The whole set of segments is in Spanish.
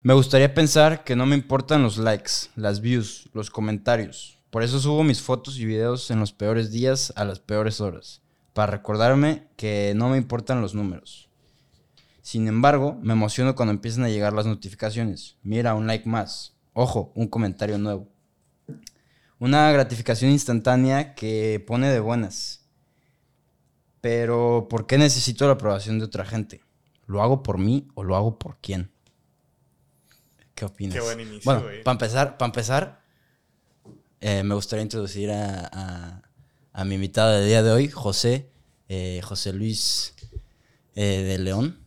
Me gustaría pensar que no me importan los likes, las views, los comentarios. Por eso subo mis fotos y videos en los peores días a las peores horas, para recordarme que no me importan los números. Sin embargo, me emociono cuando empiezan a llegar las notificaciones. Mira, un like más. Ojo, un comentario nuevo. Una gratificación instantánea que pone de buenas. Pero, ¿por qué necesito la aprobación de otra gente? ¿Lo hago por mí o lo hago por quién? ¿Qué opinas? Qué buen inicio, Bueno, güey. para empezar, para empezar eh, me gustaría introducir a, a- a mi invitado del día de hoy, José, eh, José Luis eh, de León.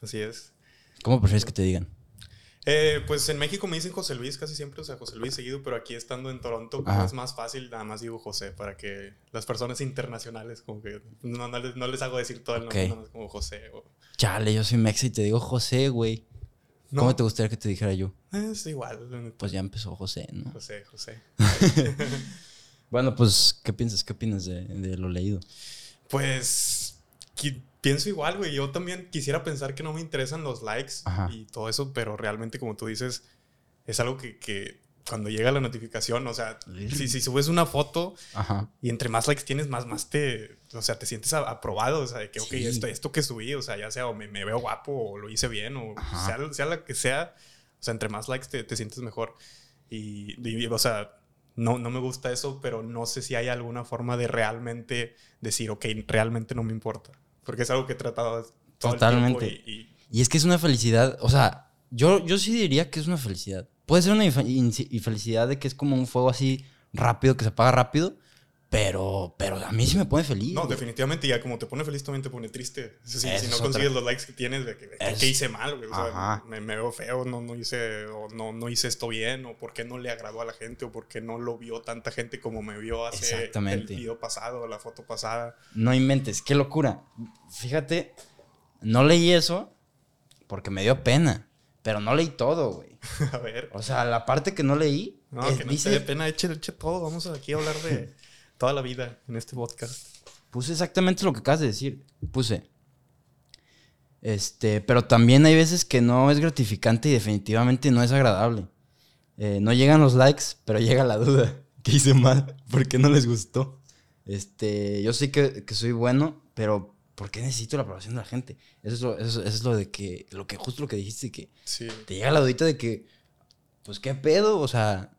Así es. ¿Cómo prefieres que te digan? Eh, pues en México me dicen José Luis casi siempre, o sea, José Luis seguido, pero aquí estando en Toronto como Ajá. es más fácil, nada más digo José, para que las personas internacionales como que no, no les, no les hago decir todo el nombre, nada más como José. O, Chale, yo soy mexa y te digo José, güey. No, ¿Cómo te gustaría que te dijera yo? Es igual. Pues ya empezó José, ¿no? José, José. Bueno, pues, ¿qué piensas? ¿Qué opinas de, de lo leído? Pues pienso igual, güey. Yo también quisiera pensar que no me interesan los likes Ajá. y todo eso, pero realmente, como tú dices, es algo que, que cuando llega la notificación, o sea, si, si subes una foto Ajá. y entre más likes tienes, más, más te, o sea, te sientes aprobado, o sea, de que, ok, Sí. esto, esto que subí, o sea, ya sea o me, me veo guapo o lo hice bien, o sea, sea la que sea, o sea, entre más likes te, te sientes mejor. Y, y, o sea, no, no me gusta eso, pero no sé si hay alguna forma de realmente decir, ok, realmente no me importa. Porque es algo que he tratado todo Totalmente. el tiempo y, y- Y es que es una felicidad, o sea, yo, yo sí diría que es una felicidad. Puede ser una infelicidad de que es como un fuego así rápido, que se apaga rápido, pero, pero a mí sí me pone feliz. No, güey. definitivamente, ya como te pone feliz, también te pone triste. Si, no otra. consigues los likes que tienes, de que, de que- Es- ¿qué hice mal, güey? O sea, me, me veo feo, no, no, hice, o no, no hice esto bien, o por qué no le agradó a la gente, o por qué no lo vio tanta gente como me vio hace el video pasado, la foto pasada. No inventes, qué locura. Fíjate, no leí eso porque me dio pena, pero no leí todo, güey. a ver. O sea, la parte que no leí No, es- que no dice, te dé pena, eche, eche todo. Vamos aquí a hablar de toda la vida en este podcast. Puse exactamente lo que acabas de decir. Puse. Este, pero también hay veces que no es gratificante y definitivamente no es agradable. Eh, no llegan los likes, pero llega la duda. ¿Qué hice mal? ¿Por qué no les gustó? Este, yo sé que, que soy bueno, pero ¿por qué necesito la aprobación de la gente? Eso es lo, eso, eso es lo de que, lo que, justo lo que dijiste, que Sí. te llega la dudita de que, pues, ¿qué pedo? O sea,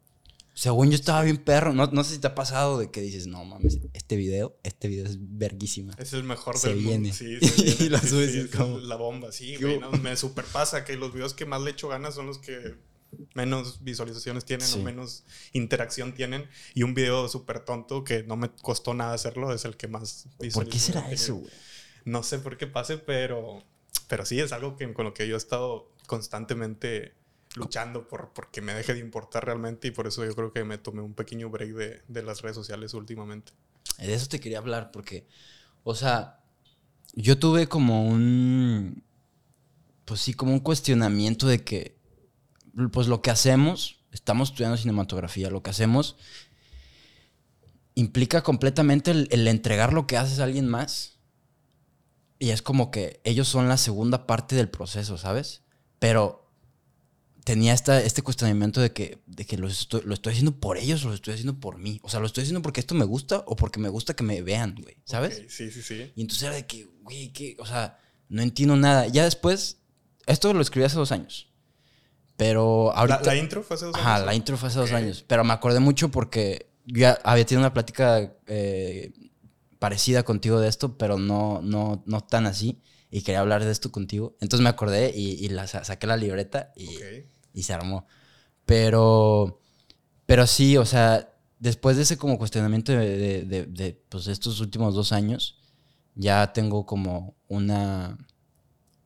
según yo estaba bien perro. No, no sé si te ha pasado de que dices, no mames, este video, este video es verguísima. Es el mejor Se del viene. mundo. Sí, se viene. Y la Sí, subes sí, y es como- la bomba, sí, ¿Qué güey. no, me super pasa que los videos que más le echo ganas son los que menos visualizaciones tienen Sí. o menos interacción tienen. Y un video súper tonto que no me costó nada hacerlo es el que más ¿Por qué visualizaciones será tiene. eso, güey? No sé por qué pase, pero, pero sí es algo que, con lo que yo he estado constantemente luchando por porque me deje de importar realmente y por eso yo creo que me tomé un pequeño break de, de las redes sociales últimamente. De eso te quería hablar porque, o sea, yo tuve como un, pues sí, como un cuestionamiento de que, pues lo que hacemos, estamos estudiando cinematografía, lo que hacemos implica completamente el, el entregar lo que haces a alguien más. Y es como que ellos son la segunda parte del proceso, ¿sabes? Pero tenía esta, este cuestionamiento de que, de que lo, estoy, lo estoy haciendo por ellos o lo estoy haciendo por mí. O sea, lo estoy haciendo porque esto me gusta o porque me gusta que me vean, güey, ¿sabes? Ok, sí, sí, sí. Y entonces era de que, güey, que, o sea, no entiendo nada. Ya después, esto lo escribí hace dos años. Pero ahorita... ¿La, la intro fue hace dos Ajá, años? la intro fue hace dos Ok. años. Pero me acordé mucho porque yo había tenido una plática eh, parecida contigo de esto, pero no, no, no tan así. Y quería hablar de esto contigo. Entonces me acordé y, y la, sa- saqué la libreta y, Ok. y se armó. Pero, pero sí, o sea, después de ese como cuestionamiento de, de- de- de, pues, estos últimos dos años, ya tengo como una,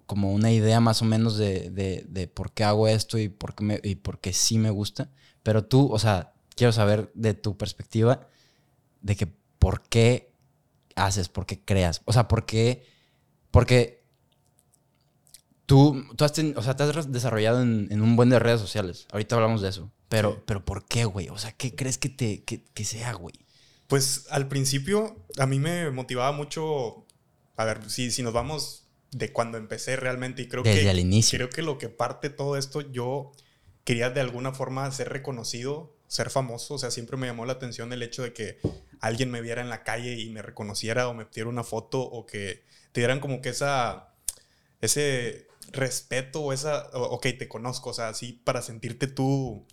como una idea más o menos de, de- de por qué hago esto y por qué, me- y por qué sí me gusta. Pero tú, o sea, quiero saber de tu perspectiva de que por qué haces, por qué creas. O sea, por qué, porque tú, tú has, ten- o sea, te has desarrollado en, en un buen de redes sociales. Ahorita hablamos de eso. Pero, Sí. pero ¿por qué, güey? O sea, ¿qué crees que, te, que, que sea, güey? Pues al principio a mí me motivaba mucho, a ver, si, si nos vamos de cuando empecé realmente. Y creo Desde que, el inicio. Creo que lo que parte todo esto, yo quería de alguna forma ser reconocido, ser famoso. O sea, siempre me llamó la atención el hecho de que alguien me viera en la calle y me reconociera o me pidiera una foto o que te dieran como que esa, ese respeto o esa, ok, te conozco, o sea, así para sentirte tú,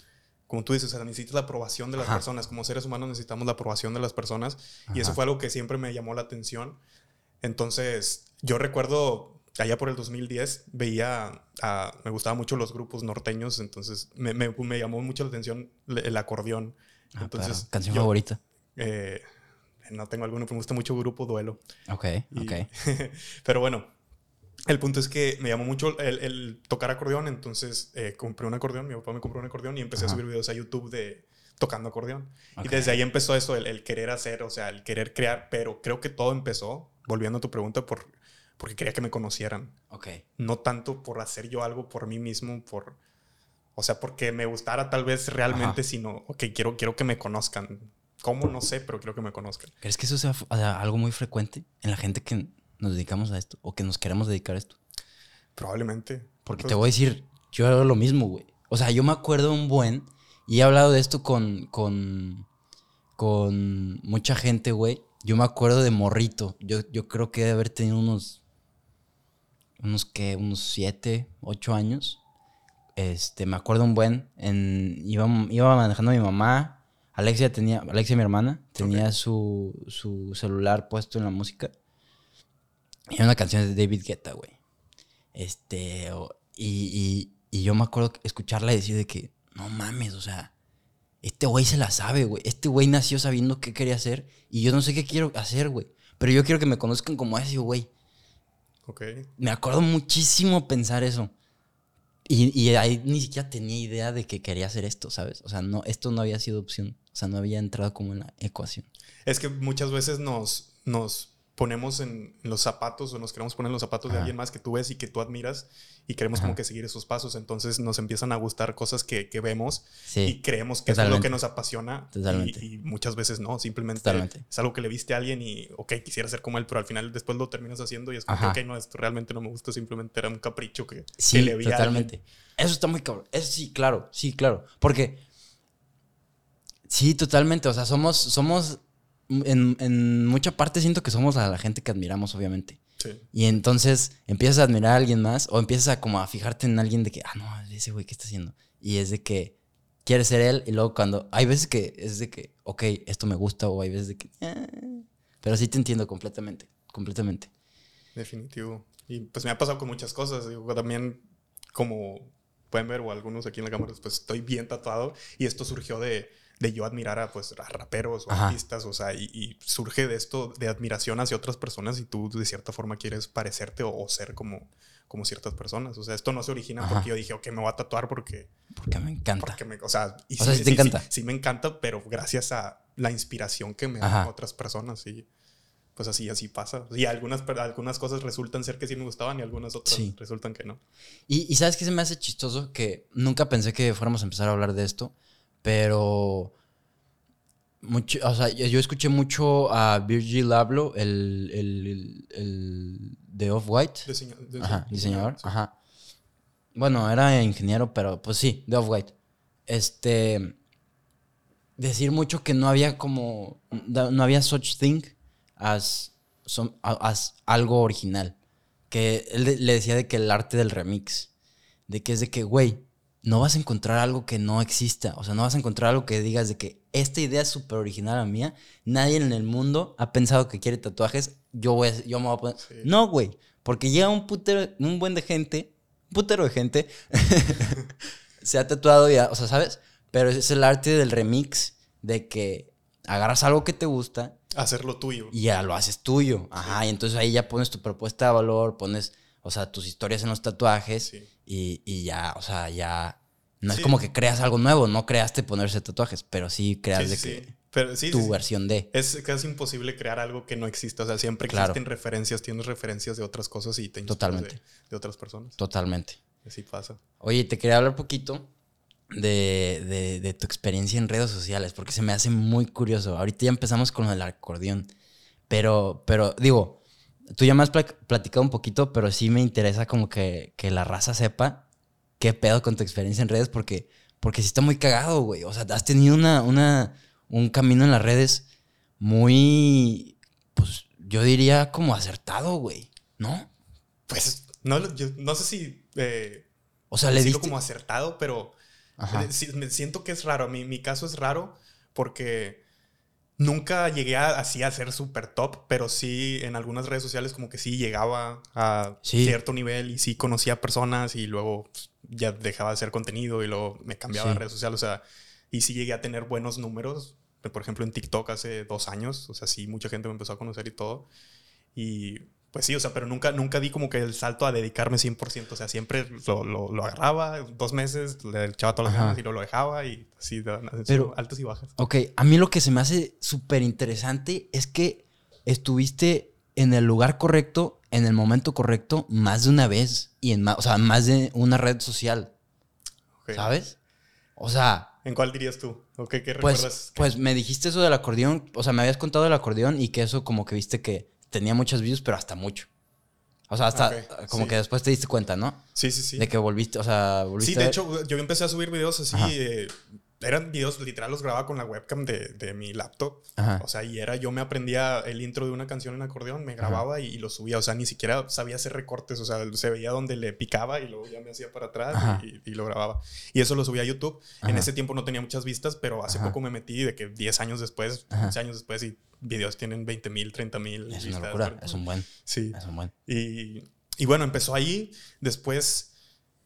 como tú dices, o sea, necesitas la aprobación de las Ajá. personas. Como seres humanos necesitamos la aprobación de las personas. Y eso Ajá. fue algo que siempre me llamó la atención. Entonces, yo recuerdo, allá por el 2010, veía, a- me gustaban mucho los grupos norteños, entonces me, me- me llamó mucho la atención el, acordeón. Ah, Entonces. Canción yo- favorita. eh, no tengo alguno, pero me gusta mucho Grupo Duelo. Ok, Y- ok. pero bueno, el punto es que me llamó mucho el, el tocar acordeón, entonces eh, compré un acordeón, mi papá me compró un acordeón y empecé Ajá. a subir videos a YouTube de tocando acordeón. Ok. Y desde ahí empezó eso, el, el querer hacer, o sea, el querer crear, pero creo que todo empezó, volviendo a tu pregunta, por, porque quería que me conocieran, Ok. no tanto por hacer yo algo por mí mismo, por... O sea, porque me gustara tal vez realmente, Ajá. sino, ok, quiero, quiero que me conozcan. ¿Cómo? No sé, pero quiero que me conozcan. ¿Crees que eso sea algo muy frecuente en la gente que nos dedicamos a esto o que nos queremos dedicar a esto? Probablemente. Porque Pues, te voy a decir, yo hago lo mismo, güey. O sea, yo me acuerdo un buen y he hablado de esto con, con, con mucha gente, güey. Yo me acuerdo de morrito. Yo, yo creo que debe haber tenido unos, unos que, unos siete, ocho años. Este, me acuerdo un buen. En, iba, iba manejando a mi mamá. Alexia tenía, Alexia, mi hermana, tenía su, su celular puesto en la música. Y era una canción de David Guetta, güey. Este, y, y, y yo me acuerdo escucharla y decir de que, no mames, o sea, este güey se la sabe, güey. Este güey nació sabiendo qué quería hacer y yo no sé qué quiero hacer, güey. Pero yo quiero que me conozcan como ese güey. Ok. Me acuerdo muchísimo pensar eso. Y, y ahí ni siquiera tenía idea de que quería hacer esto, ¿sabes? O sea, no, esto no había sido opción. O sea, no había entrado como en la ecuación. Es que muchas veces nos, nos ponemos en los zapatos o nos queremos poner en los zapatos de alguien más que tú ves y que tú admiras y queremos como que seguir esos pasos. Entonces nos empiezan a gustar cosas que, que vemos y creemos que eso es lo totalmente. que nos apasiona. y- Totalmente. Y, muchas veces no, simplemente Totalmente. es algo que le viste a alguien y, ok, quisiera ser como él, pero al final después lo terminas haciendo y es como, Ajá. que, ok, no, esto realmente no me gusta, simplemente era un capricho que, que Sí, le vi a totalmente. Eso está muy cabrón. Eso sí, claro, sí, claro. Porque. Sí, totalmente. O sea, somos. somos en, en mucha parte siento que somos a la gente que admiramos, obviamente. Sí. Y entonces empiezas a admirar a alguien más o empiezas a como a fijarte en alguien de que, ah, no, ese güey, ¿qué está haciendo? Y es de que quieres ser él y luego cuando... Hay veces que es de que, ok, esto me gusta o hay veces de que... "Eh". Pero sí te entiendo completamente, completamente. Definitivo. Y pues me ha pasado con muchas cosas. Digo, también, como pueden ver, o algunos aquí en la cámara, pues estoy bien tatuado. Y esto surgió de, de yo admirar a, pues, a raperos o Ajá. artistas. O sea, y, y surge de esto de admiración hacia otras personas y tú de cierta forma quieres parecerte o, o ser como, como ciertas personas. O sea, esto no se origina Ajá. porque yo dije, ok, me voy a tatuar porque... Porque me encanta. porque me, o sea, y O sea, sí te encanta. Sí, me encanta, pero gracias a la inspiración que me dan otras personas. Y pues así, así pasa. Y algunas, algunas cosas resultan ser que sí me gustaban y algunas otras Sí. resultan que no. Y, y ¿sabes qué se me hace chistoso? Que nunca pensé que fuéramos a empezar a hablar de esto, pero... Mucho, o sea, yo escuché mucho a Virgil Abloh, el, el, el, el de Off-White. Diseña- dise- Ajá, diseñador. sí. Ajá. Bueno, era ingeniero, pero pues sí, de Off-White. Este. Decir mucho que no había como. No había such thing as, some- as algo original. Que él le decía de que el arte del remix. De que es de que, güey, no vas a encontrar algo que no exista. O sea, no vas a encontrar algo que digas de que esta idea es súper original a mía. Nadie en el mundo ha pensado que quiere tatuajes. Yo, voy a- yo me voy a poner. Sí. No, güey. Porque llega un putero, un buen de gente, un putero de gente, se ha tatuado ya, o sea, ¿sabes? Pero es el arte del remix, de que agarras algo que te gusta Hacerlo tuyo. y ya lo haces tuyo. Ajá, y entonces ahí ya pones tu propuesta de valor, pones, o sea, tus historias en los tatuajes Sí. Y, y ya, o sea, ya... No Sí. es como que creas algo nuevo, no creaste ponerse tatuajes, pero sí creas Sí, de sí, que. Pero tu versión de... Es casi imposible crear algo que no exista. O sea, siempre Claro. existen referencias, tienes referencias de otras cosas y te Totalmente. De, de otras personas. Totalmente. Así pasa. Oye, te quería hablar un poquito de, de- de tu experiencia en redes sociales, porque se me hace muy curioso. Ahorita ya empezamos con el acordeón, pero, pero digo, tú ya me has pla- platicado un poquito, pero sí me interesa como que, que la raza sepa qué pedo con tu experiencia en redes, porque, porque sí está muy cagado, güey. O sea, has tenido una, una, un camino en las redes muy, pues yo diría como acertado, güey, ¿no? Pues no, yo no sé si eh, O sea, le diste... como acertado, pero Ajá. me siento que es raro. Mi, mi caso es raro porque nunca llegué a, así a ser súper top, pero sí en algunas redes sociales como que sí llegaba a Sí. cierto nivel y sí conocía personas y luego pues, ya dejaba de hacer contenido y luego me cambiaba Sí. de redes sociales. O sea, y sí llegué a tener buenos números. Por ejemplo, en TikTok hace dos años, o sea, sí, mucha gente me empezó a conocer y todo. Y pues sí, o sea, pero nunca, nunca di como que el salto a dedicarme 100%. O sea, siempre lo, lo, lo agarraba dos meses, le echaba todas las ganas y luego lo dejaba y así, Pero- altos y bajas. Ok, a mí lo que se me hace súper interesante es que estuviste en el lugar correcto, en el momento correcto, más de una vez y en más, o sea, más de una red social. ¿sabes? O sea, ¿En cuál dirías tú? ¿O qué, qué pues, recuerdas? pues me dijiste eso del acordeón, o sea, me habías contado del acordeón y que eso como que viste que tenía muchos views, pero hasta mucho. O sea, hasta Ok, como sí. que después te diste cuenta, ¿no? Sí, sí, sí. De que volviste, o sea, volviste Sí, de hecho, yo empecé a subir videos así. Eh, eran videos, literal, los grababa con la webcam de, de mi laptop. Ajá. O sea, y era, yo me aprendía el intro de una canción en acordeón, me grababa y, y lo subía. O sea, ni siquiera sabía hacer recortes. O sea, se veía donde le picaba y luego ya me hacía para atrás y, y lo grababa. Y eso lo subía a YouTube. En Ajá. ese tiempo no tenía muchas vistas, pero hace Ajá. poco me metí de que 10 años después, Ajá. 11 años después, y videos tienen 20 mil, 30 mil Es vistas. una locura, pero- es un buen, Sí. es un buen. Y, y bueno, empezó ahí. Después,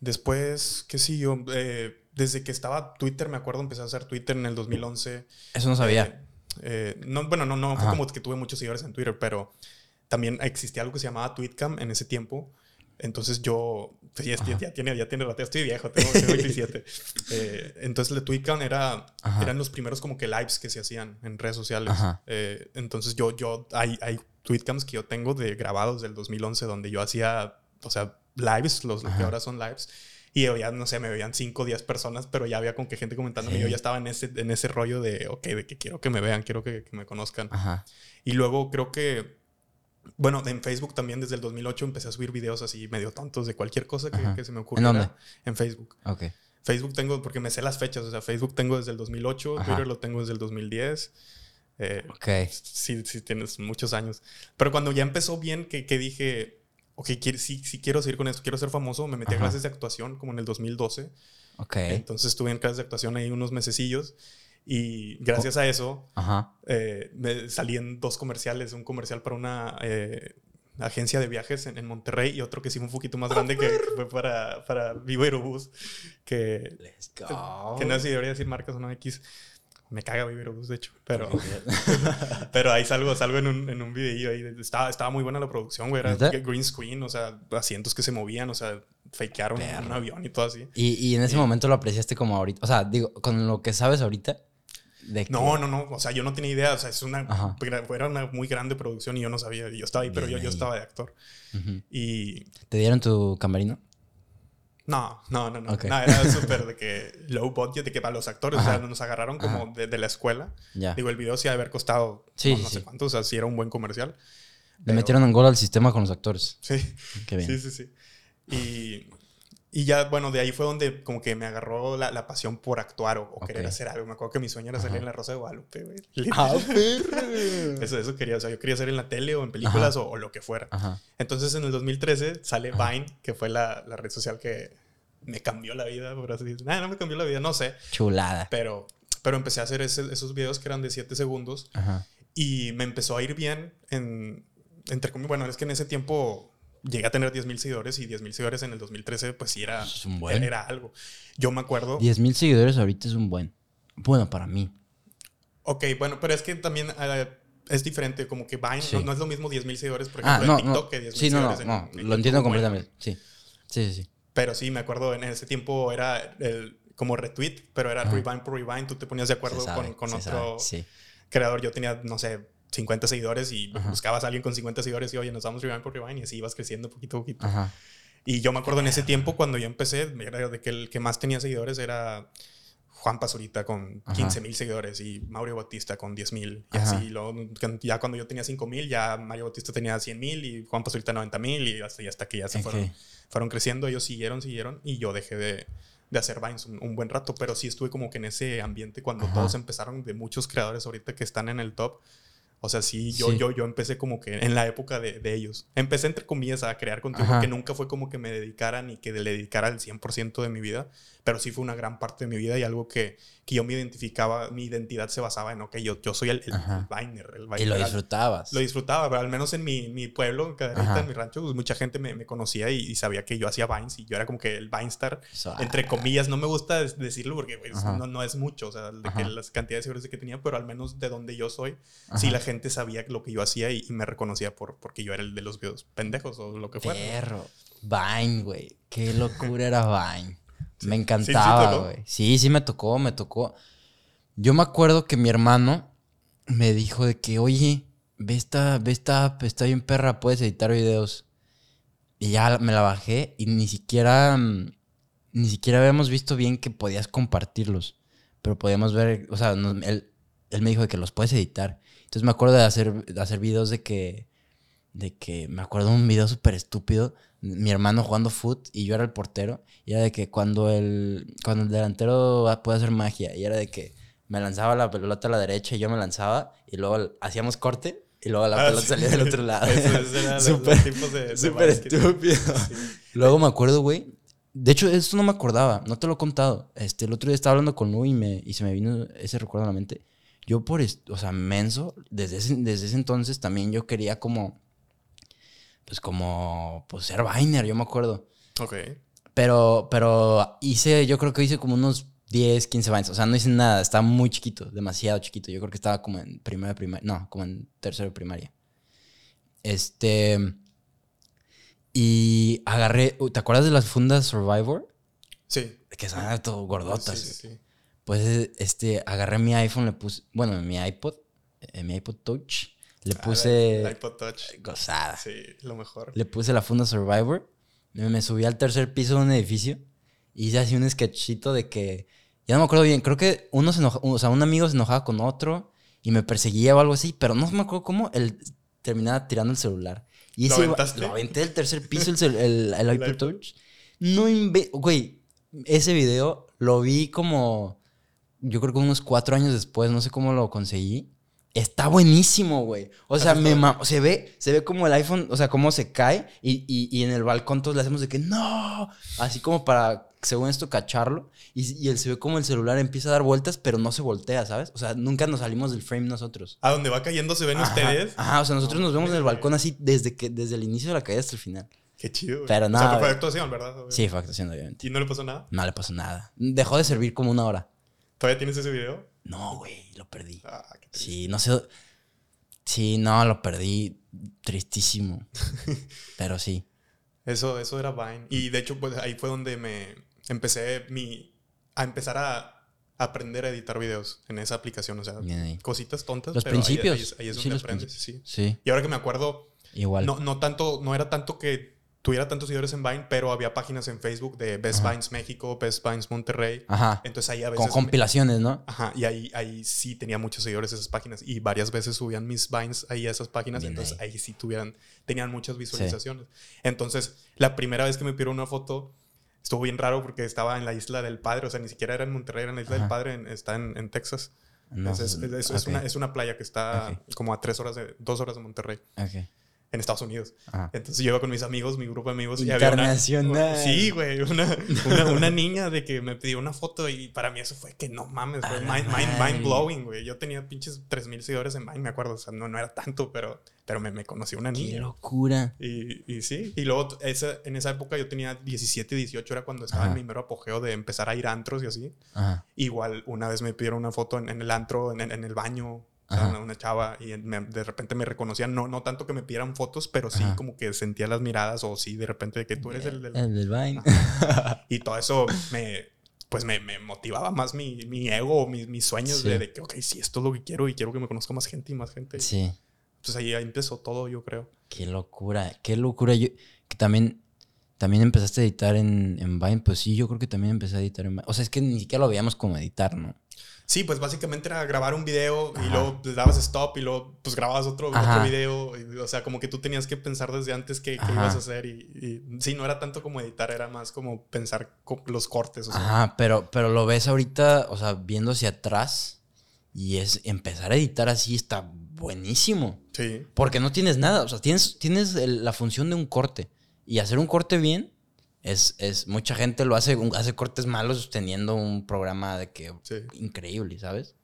después, ¿qué siguió? Eh, desde que estaba Twitter, me acuerdo, empecé a usar Twitter en el 2011. Eso no sabía. Eh, eh, no, bueno, no, no fue Ajá. como que tuve muchos seguidores en Twitter, pero también existía algo que se llamaba Tweetcam en ese tiempo. Entonces yo, pues ya, ya, ya tiene, ya tiene rato, estoy viejo, tengo, tengo 27. Eh, entonces el Tweetcam era, Ajá. eran los primeros como que lives que se hacían en redes sociales. Ajá. Eh, entonces yo, yo, hay, hay tweetcams que yo tengo de grabados del 2011 donde yo hacía, o sea, lives, los lo que Ajá. ahora son lives. Y ya, no sé, me veían 5 o 10 personas, pero ya había con que gente comentándome. Sí. Yo ya estaba en ese, en ese rollo de, ok, de que quiero que me vean, quiero que, que me conozcan. Ajá. Y luego creo que, bueno, en Facebook también desde el 2008 empecé a subir videos así medio tontos de cualquier cosa que, se me ¿En ocurriera. dónde? En Facebook. Ok. Facebook tengo, porque me sé las fechas, o sea, Facebook tengo desde el 2008, Ajá. Twitter lo tengo desde el 2010. Eh, Ok. sí, sí, tienes muchos años. Pero cuando ya empezó bien, que, que dije, ok, quiero- sí, sí quiero seguir con esto, quiero ser famoso, me metí a Ajá. clases de actuación como en el 2012. Ok. Entonces estuve en clases de actuación ahí unos mesecillos y gracias a eso eh, me salí en dos comerciales, un comercial para una eh, agencia de viajes en, en Monterrey y otro que sí fue un poquito más grande que, que fue para, para Vivo Aerobús, que, Let's go. que no sé si debería decir marcas o no X. Me caga Aerobús, de hecho, pero... Pero ahí salgo, salgo en un, en un videillo ahí. Estaba, estaba muy buena la producción, güey. Era green screen, o sea, asientos que se movían, o sea, fakearon Perro. un avión y todo así. Y, y en ese momento lo apreciaste como ahorita. O sea, digo, con lo que sabes ahorita. De que- No, no, no. O sea, yo no tenía idea. O sea, es una, Ajá. era una muy grande producción y yo no sabía. Yo estaba ahí, pero yo, Bien yo ahí. estaba de actor. Ujú. Y ¿Te dieron tu camerino? No, no, no, no. No, era súper de que low budget, de que para los actores, o sea, nos agarraron como de, de la escuela. Ya. Digo, el video sí ha de haber costado Sí, no, sí, sé cuánto. O sea, sí era un buen comercial. Le pero- metieron en gol al sistema con los actores. Sí. Qué bien. Sí, sí, sí. Y, y ya, bueno, de ahí fue donde como que me agarró la, la pasión por actuar o, o querer Ok. hacer algo. Me acuerdo que mi sueño era salir Ajá. en La Rosa de Guadalupe, güey. ¡Ah, Eso, eso quería. O sea, yo quería salir en la tele o en películas o, o lo que fuera. Ajá. Entonces, en el 2013 sale Ajá. Vine, que fue la, la red social que me cambió la vida, por así decirlo. Nah, no me cambió la vida, no sé. Chulada. Pero, pero empecé a hacer ese- esos videos que eran de 7 segundos y me empezó a ir bien en, entre bueno, es que en ese tiempo llegué a tener 10 mil seguidores y 10 mil seguidores en el 2013 pues sí era, Es un buen. era algo. Yo me acuerdo, 10 mil seguidores ahorita es un buen. Bueno, para mí. ok, bueno, pero es que también eh, es diferente, como que Vine Sí. no, no es lo mismo 10 mil seguidores, por Ah, ejemplo, no, en TikTok no. que 10 mil Sí, no, no, seguidores no. en- en Lo entiendo bueno. completamente. Sí. Sí, sí, sí. Pero sí, me acuerdo en ese tiempo era el, como retweet, pero era Ajá. rewind por rewind, tú te ponías de acuerdo sabe, con, con otro sabe, Sí. creador, yo tenía, no sé, 50 seguidores y Ajá. buscabas a alguien con 50 seguidores y oye, nos damos rewind por rewind y así ibas creciendo poquito a poquito. Ajá. Y yo me acuerdo en ese tiempo cuando yo empecé, era de que el que más tenía seguidores era Juan Pazurita con Ajá. 15 mil seguidores y Mario Bautista con 10 mil. Y Ajá. así, luego, ya cuando yo tenía 5 mil, ya Mario Bautista tenía 100 mil y Juan Pazurita 90 mil y hasta, y hasta que ya se Ok. fueron, fueron creciendo. Ellos siguieron, siguieron y yo dejé de, de hacer Vines un, un buen rato, pero sí estuve como que en ese ambiente cuando Ajá. todos empezaron de muchos creadores ahorita que están en el top. O sea, sí, yo, Sí. Yo, yo empecé como que en la época de, de ellos. Empecé entre comillas a crear contenido Ajá. porque nunca fue como que me dedicara ni que le dedicara el 100% de mi vida, pero sí fue una gran parte de mi vida y algo que, que yo me identificaba, mi identidad se basaba en, ok, yo, yo soy el, el, el Y lo Al- disfrutabas. Lo disfrutaba, pero al menos en mi, mi pueblo, en en mi rancho, pues mucha gente me, me conocía y, y sabía que yo hacía Vines y yo era como que el Vinestar, Suave. entre comillas. No me gusta decirlo porque pues, no, no es mucho, o sea, de que las cantidades de seguidores que tenía, pero al menos de donde yo soy, Ajá. sí la gente sabía lo que yo hacía y, y me reconocía por, porque yo era el de los videos pendejos o lo que fuera. Perro. Vine, güey. Qué locura era Vine. Me encantaba, güey. Sí, sí me tocó, me tocó. Yo me acuerdo que mi hermano me dijo de que, oye, ve esta, ve esta app, está bien perra, puedes editar videos. Y ya me la bajé y ni siquiera, mm, ni siquiera habíamos visto bien que podías compartirlos. Pero podíamos ver, o sea, nos- él, él me dijo de que los puedes editar. Entonces me acuerdo de hacer, de hacer videos de que, de que, me acuerdo de un video súper estúpido, mi hermano jugando foot y yo era el portero. Y era de que cuando el, cuando el delantero puede hacer magia, y era de que me lanzaba la pelota a la derecha y yo me lanzaba y luego hacíamos corte y luego la Ah, pelota sí. salía del otro lado. Súper- estúpido. Sí. Luego me acuerdo, güey. De hecho, esto no me acordaba, no te lo he contado. Este, el otro día estaba hablando con Lu y, me, y se me vino ese recuerdo a la mente. Yo por, o sea, menso, desde ese, desde ese entonces también yo quería como, pues como, pues ser Viner, yo me acuerdo. Ok. Pero, pero hice, yo creo que hice como unos 10, 15 Vines. O sea, no hice nada, estaba muy chiquito, demasiado chiquito. Yo creo que estaba como en primera primaria, no, como en tercero de primaria. Este... Y agarré, ¿te acuerdas de las fundas Survivor? Sí. Que son todo gordotas. Sí, sí, sí. Pues este, agarré mi iPhone, le puse, bueno, mi iPod, eh, mi iPod Touch, le Ah, puse el iPod Touch. gozada. Sí, lo mejor. Le puse la funda Survivor, me, subí al tercer piso de un edificio y hice así un sketchito de que, ya no me acuerdo bien, creo que uno se enoja, o sea, un amigo se enojaba con otro y me perseguía o algo así, pero no me acuerdo cómo, él terminaba tirando el celular. Y ¿Lo ese, aventaste? lo aventé del tercer piso el, el, el iPod iPod. Touch. No inve... Güey, ese video lo vi como, yo creo que unos cuatro años después, no sé cómo lo conseguí. Está buenísimo, güey. O sea, ¿Has me se ve, se ve como el iPhone, o sea, cómo se cae y, y- y en el balcón todos le hacemos de que no, así como para, según esto, cacharlo. Y, y él se ve como el celular empieza a dar vueltas, pero no se voltea, ¿sabes? O sea, nunca nos salimos del frame nosotros. A donde va cayendo se ven Ajá, ustedes. Ajá, o sea, nosotros No, nos vemos en el balcón así desde que desde el inicio de la caída hasta el final. Qué chido. güey. Pero O nada, sea, fue actuación, ¿verdad? Sí, fue actuación, obviamente. ¿Y no le pasó nada? No le pasó nada. Dejó de servir como una hora. ¿Todavía tienes ese video? No, güey, lo perdí. Ah, qué. Sí, no sé. Sí, no, lo perdí. Tristísimo. Pero sí. Eso, eso era Vine. Y de hecho, pues ahí fue donde me empecé mi, a empezar a aprender a editar videos en esa aplicación. O sea, cositas tontas. Los pero principios. Ahí, es- ahí es Sí, donde aprendes, sí. Sí, Y ahora que me acuerdo, igual. no, no tanto, no era tanto que tuviera tantos seguidores en Vine, pero había páginas en Facebook de Best Ajá. Vines México, Best Vines Monterrey. Ajá. Entonces ahí a veces... Con me- compilaciones, ¿no? Ajá, y ahí, ahí sí tenía muchos seguidores esas páginas y varias veces subían mis vines ahí a esas páginas, Bien entonces ahí. ahí. sí tuvieran, tenían muchas visualizaciones. Entonces, la primera vez que me pidieron una foto estuvo bien raro porque estaba en la isla del Padre, o sea, ni siquiera era en Monterrey, era en la isla Ajá. del Padre, en- está en, en Texas. No, es, es- una, es una playa que está como a tres horas, de, dos horas de Monterrey, ok. En Estados Unidos. Ajá. Entonces yo iba con mis amigos, mi grupo de amigos. y había una- Internacional. sí, güey. Una, una, una niña de que me pidió una foto y para mí eso fue que no mames, fue mind, mind, mind blowing, güey. Yo tenía pinches 3000 seguidores en Vine, me acuerdo. O sea, no, no era tanto, pero, pero me, me conoció una Qué niña. locura. Y, y sí, y luego esa, en esa época yo tenía 17, 18, era cuando estaba Ajá. en mi mero apogeo de empezar a ir a antros y así. Ajá. Igual una vez me pidieron una foto en, en el antro, en, en el baño, Ajá. una, chava, y me- de repente me reconocían, no, no tanto que me pidieran fotos, pero sí Ajá. como que sentía las miradas, o sí, de repente de que tú eres el del... El del Vine. Y todo eso me, pues me, me motivaba más mi, mi ego, mis, mis sueños Sí. de, de que, ok, sí, esto es lo que quiero y quiero que me conozca más gente y más gente. Sí. Entonces ahí, ahí empezó todo, yo creo. Qué locura, qué locura. Yo, que también También empezaste a editar en, en Vine. Pues sí, yo creo que también empecé a editar en Vine. O sea, es que ni siquiera lo veíamos como editar, ¿no? Sí, pues básicamente era grabar un video y luego le dabas stop y luego pues grababas otro, otro video. y, o sea, como que tú tenías que pensar desde antes qué, qué ibas a hacer. Y, y sí, no era tanto como editar, era más como pensar los cortes. O sea, Ajá, pero, pero lo ves ahorita, o sea, viendo hacia atrás. Y es empezar a editar así está buenísimo. sí. Porque no tienes nada. O sea, tienes, tienes la función de un corte. Y hacer un corte bien es, es mucha gente lo hace, hace cortes malos teniendo un programa de que Sí. increíble, ¿sabes?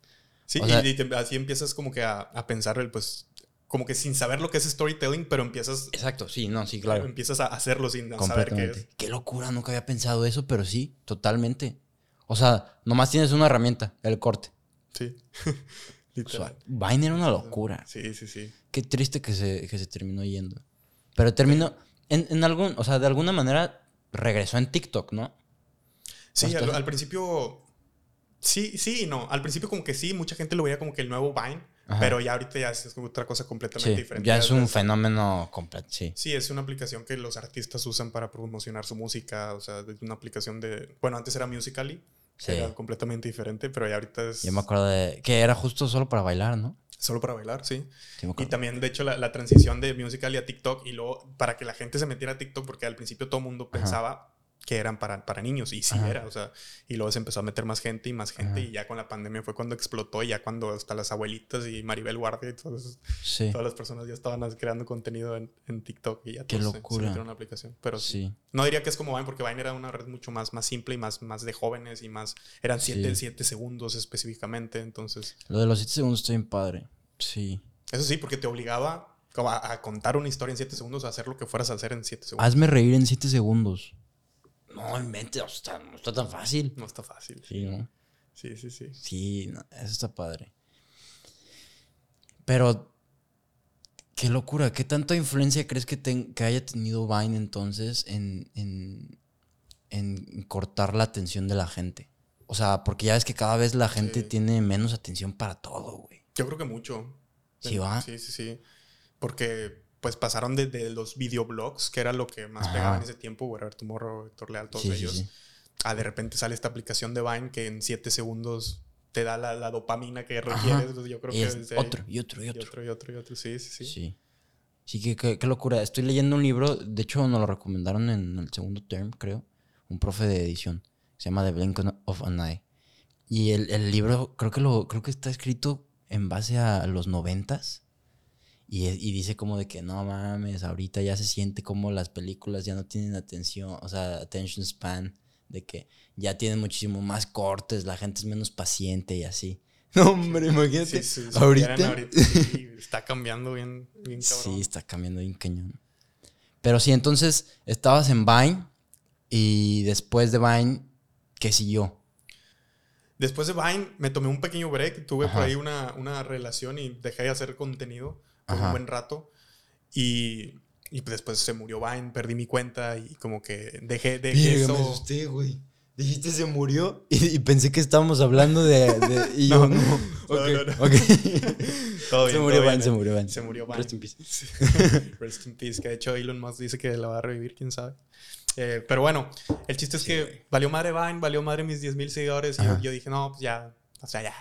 Sí, O y- sea- y, te- así empiezas como que a, a pensar, el, pues, como que sin saber lo que es storytelling, pero empiezas, Exacto, sí, no, sí, claro. empiezas a hacerlo sin saber qué es. Qué locura, nunca había pensado eso, pero sí, totalmente. O sea, nomás tienes una herramienta, el corte. Sí. O sea, Literal. Vine era una locura. Sí, sí, sí. Qué triste que se, que se terminó yendo. Pero terminó, en, en algún, o sea, de alguna manera regresó en TikTok, ¿no? Sí, al, al principio. Sí, sí no. Al principio, como que sí, mucha gente lo veía como que el nuevo Vine, Ajá. pero ya ahorita ya es otra cosa completamente Sí, diferente. ya es un fenómeno completo, sí. Sí, es una aplicación que los artistas usan para promocionar su música. O sea, es una aplicación de. Bueno, antes era Musical.ly, Sí. era completamente diferente, pero ya ahorita es Yo me acuerdo de que era justo solo para bailar, ¿no? solo para bailar, sí. Y también, de hecho, la, la transición de Musical.ly a TikTok y luego para que la gente se metiera a TikTok, porque al principio todo el mundo Ajá. pensaba que eran para, para niños, y sí Ajá. era, o sea, y luego se empezó a meter más gente y más gente, Ajá. y ya con la pandemia fue cuando explotó, y ya cuando hasta las abuelitas y Maribel Guardia y todas, Sí, todas las personas ya estaban creando contenido en, en TikTok y ya Qué todos se- locura. se metieron a la aplicación. Pero sí. sí. No diría que es como Vine, porque Vine era una red mucho más, más simple y más, más de jóvenes y más, eran Sí. 7 siete segundos específicamente, entonces... Lo de los 7 segundos está bien padre. Sí. Eso sí, porque te obligaba como a, a contar una historia en 7 segundos, a hacer lo que fueras a hacer en 7 segundos. Hazme reír en 7 segundos. No inventes, o sea, no está tan fácil. No está fácil. Sí, ¿no? Sí, sí, sí. Sí, no, eso está padre. Pero, qué locura, ¿qué tanta influencia crees que, que haya tenido Vine entonces en, en, en cortar la atención de la gente? O sea, porque ya ves que cada vez la gente Sí. tiene menos atención para todo, güey. Yo creo que mucho. Sí, va. Sí, sí, sí. Porque pues pasaron desde los videoblogs, que era lo que más Ajá. pegaba en ese tiempo, Wherever Tomorrow, Héctor Leal, todos Sí, sí, ellos. sí. A de repente sale esta aplicación de Vine que en 7 segundos te da la, la dopamina que requieres. Entonces, Yo creo Y que es ahí- otro, y otro, y y otro. otro, y otro, y otro. Sí, sí, sí. Sí. Sí, qué- qué locura. Estoy leyendo un libro, de hecho nos lo recomendaron en el segundo term, creo. Un profe de edición. Se llama The Blink of an Eye. Y el, el libro creo que, lo, creo que está escrito en base a los noventas. Y, y dice como de que no mames, ahorita ya se siente como las películas ya no tienen atención, o sea, attention span, de que ya tienen muchísimo más cortes, la gente es menos paciente y así. No, hombre, imagínate. Sí, sí, sí, ahorita. está cambiando bien, bien cabrón. Sí, está cambiando bien cañón. Pero sí, entonces estabas en Vine y después de Vine, ¿qué siguió? Después de Vine me tomé un pequeño break, tuve por ahí una, una relación y dejé de hacer contenido por Ajá. un buen rato. Y, y después se murió Vine, perdí mi cuenta y como que dejé, dejé eso. güey. Dijiste se murió y, y pensé que estábamos hablando de... de- y No, yo, no. no, Ok, no, no. ok. Todo se bien, murió todo Vine, bien, se murió Vine. Se murió Vine. Rest in peace. Sí. Rest in peace. Que de hecho Elon Musk dice que la va a revivir, quién sabe. Eh, pero bueno, el chiste es Sí, que güey. valió madre Vine, valió madre mis 10 mil seguidores. Y yo, yo dije, no, pues ya, o sea, ya,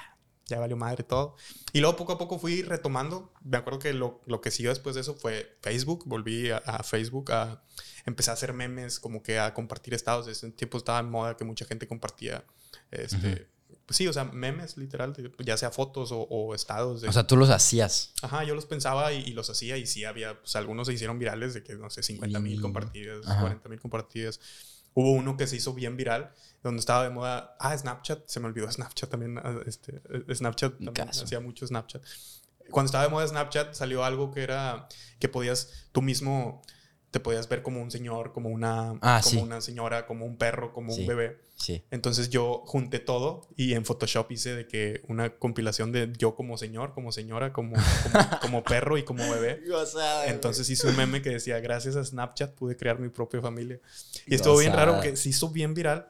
ya valió madre todo. Y luego poco a poco fui retomando. Me acuerdo que lo, lo que siguió después de eso fue Facebook. Volví a, a Facebook a empecé a hacer memes, como que a compartir estados. Ese tiempo estaba en moda que mucha gente compartía, este, pues sí, o sea, memes literal, ya sea fotos o, o estados. De, O sea, tú los hacías. Ajá, yo los pensaba y, y los hacía y sí había, pues algunos se hicieron virales de que, no sé, 50 mil Y- compartidas, ajá. 40 mil compartidas. Hubo uno que se hizo bien viral, donde estaba de moda, ah, Snapchat, se me olvidó Snapchat también, ah, este, eh, Snapchat también caso. hacía mucho Snapchat. Cuando estaba de moda Snapchat salió algo que era que podías tú mismo te podías ver como un señor, como una Ah, como sí. una señora, como un perro, como Sí. un bebé. Sí. Entonces yo junté todo y en Photoshop hice de que una compilación de yo como señor, como señora, como, como, como perro y como bebé. Entonces hice un meme que decía, gracias a Snapchat pude crear mi propia familia. Y estuvo bien raro porque se hizo bien viral,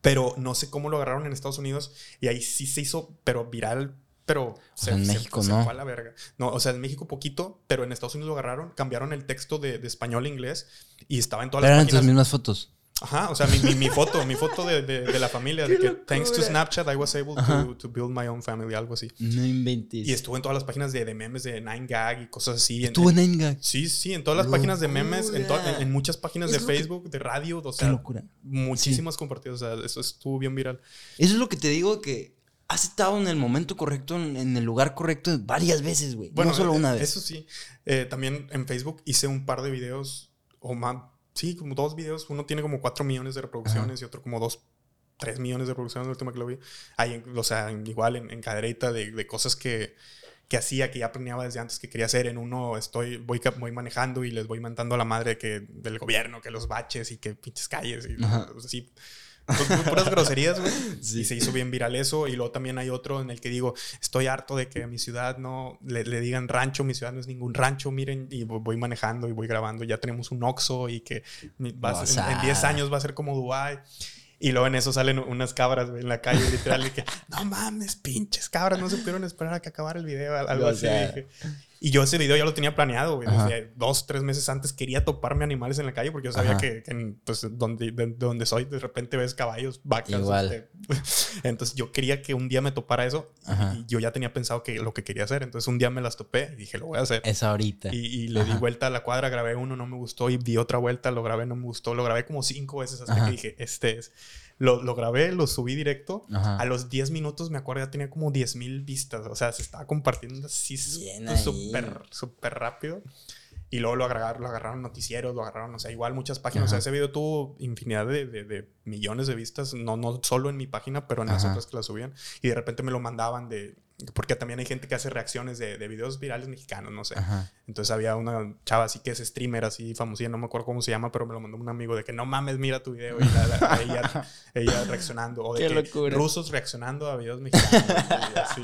pero no sé cómo lo agarraron en Estados Unidos y ahí sí se hizo, pero viral pero sea, en México no. fue a la verga. No, o sea, en México poquito, pero en Estados Unidos lo agarraron, cambiaron el texto de, de español a inglés y estaba en todas pero las eran tus mismas fotos. Ajá, o sea, mi, mi, mi foto, mi foto de, de, de la familia, de que thanks to Snapchat I was able to, to, build my own family, algo así. No inventes. Y estuvo en todas las páginas de, de memes de 9gag y cosas así. Estuvo en 9gag. Sí, sí, en todas las páginas de memes, en, en, en muchas páginas de Facebook, de radio, o sea, Qué locura. muchísimas compartidas, o sea, eso estuvo bien viral. Eso es lo que te digo que has estado en el momento correcto, en, el lugar correcto varias veces, güey. Bueno, no solo eh, una vez. Eso sí. Eh, también en Facebook hice un par de videos, o más, sí, como dos videos. Uno tiene como cuatro millones de reproducciones y otro como dos, tres millones de reproducciones, el último que lo vi. Ahí, o sea, igual en, en cadereta de, de cosas que, que hacía, que ya planeaba desde antes que quería hacer. En uno estoy, voy, voy manejando y les voy mentando a la madre que, del gobierno, que los baches y que pinches calles y Ajá. así. Pues, puras groserías, güey. Sí. Y se hizo bien viral eso. Y luego también hay otro en el que digo, estoy harto de que a mi ciudad no le, le digan rancho, mi ciudad no es ningún rancho, miren, y voy manejando y voy grabando. Ya tenemos un Oxxo y que va ser- en- en 10 años va a ser como Dubai. Y luego en eso salen unas cabras güey, en la calle, literal, y que no mames, pinches cabras, no se pudieron esperar a que acabara el video, algo O así. sea. Y yo ese video ya lo tenía planeado, güey. Desde dos, tres meses antes quería toparme animales en la calle porque yo sabía Ajá. que, que pues, donde, de, de donde soy, de repente ves caballos, vacas. Igual. este, entonces yo quería que un día me topara eso Ajá. y yo ya tenía pensado que lo que quería hacer. Entonces un día me las topé y dije, lo voy a hacer. Es ahorita. Y, y le di Ajá. vuelta a la cuadra, grabé uno, no me gustó, y di otra vuelta, lo grabé, no me gustó, lo grabé como cinco veces hasta que dije, este es. Lo, lo grabé, lo subí directo. Ajá. A los 10 minutos, me acuerdo, ya tenía como 10 mil vistas. O sea, se estaba compartiendo así Bien ahí. Súper, súper rápido. Y luego lo agarraron, lo agarraron noticieros, lo agarraron, o sea, igual muchas páginas. O sea, Ajá. ese video tuvo infinidad de, de- de millones de vistas, no, no solo en mi página, pero en las Ajá. otras que la subían. Y de repente me lo mandaban de... Porque también hay gente que hace reacciones de, de videos virales mexicanos, no sé. Ajá. Entonces había una chava así que es streamer, así famosilla, no me acuerdo cómo se llama, pero me lo mandó un amigo de que no mames, mira tu video. Y la- la- ella, ella reaccionando. O de Qué que locura. rusos reaccionando a videos mexicanos. y así.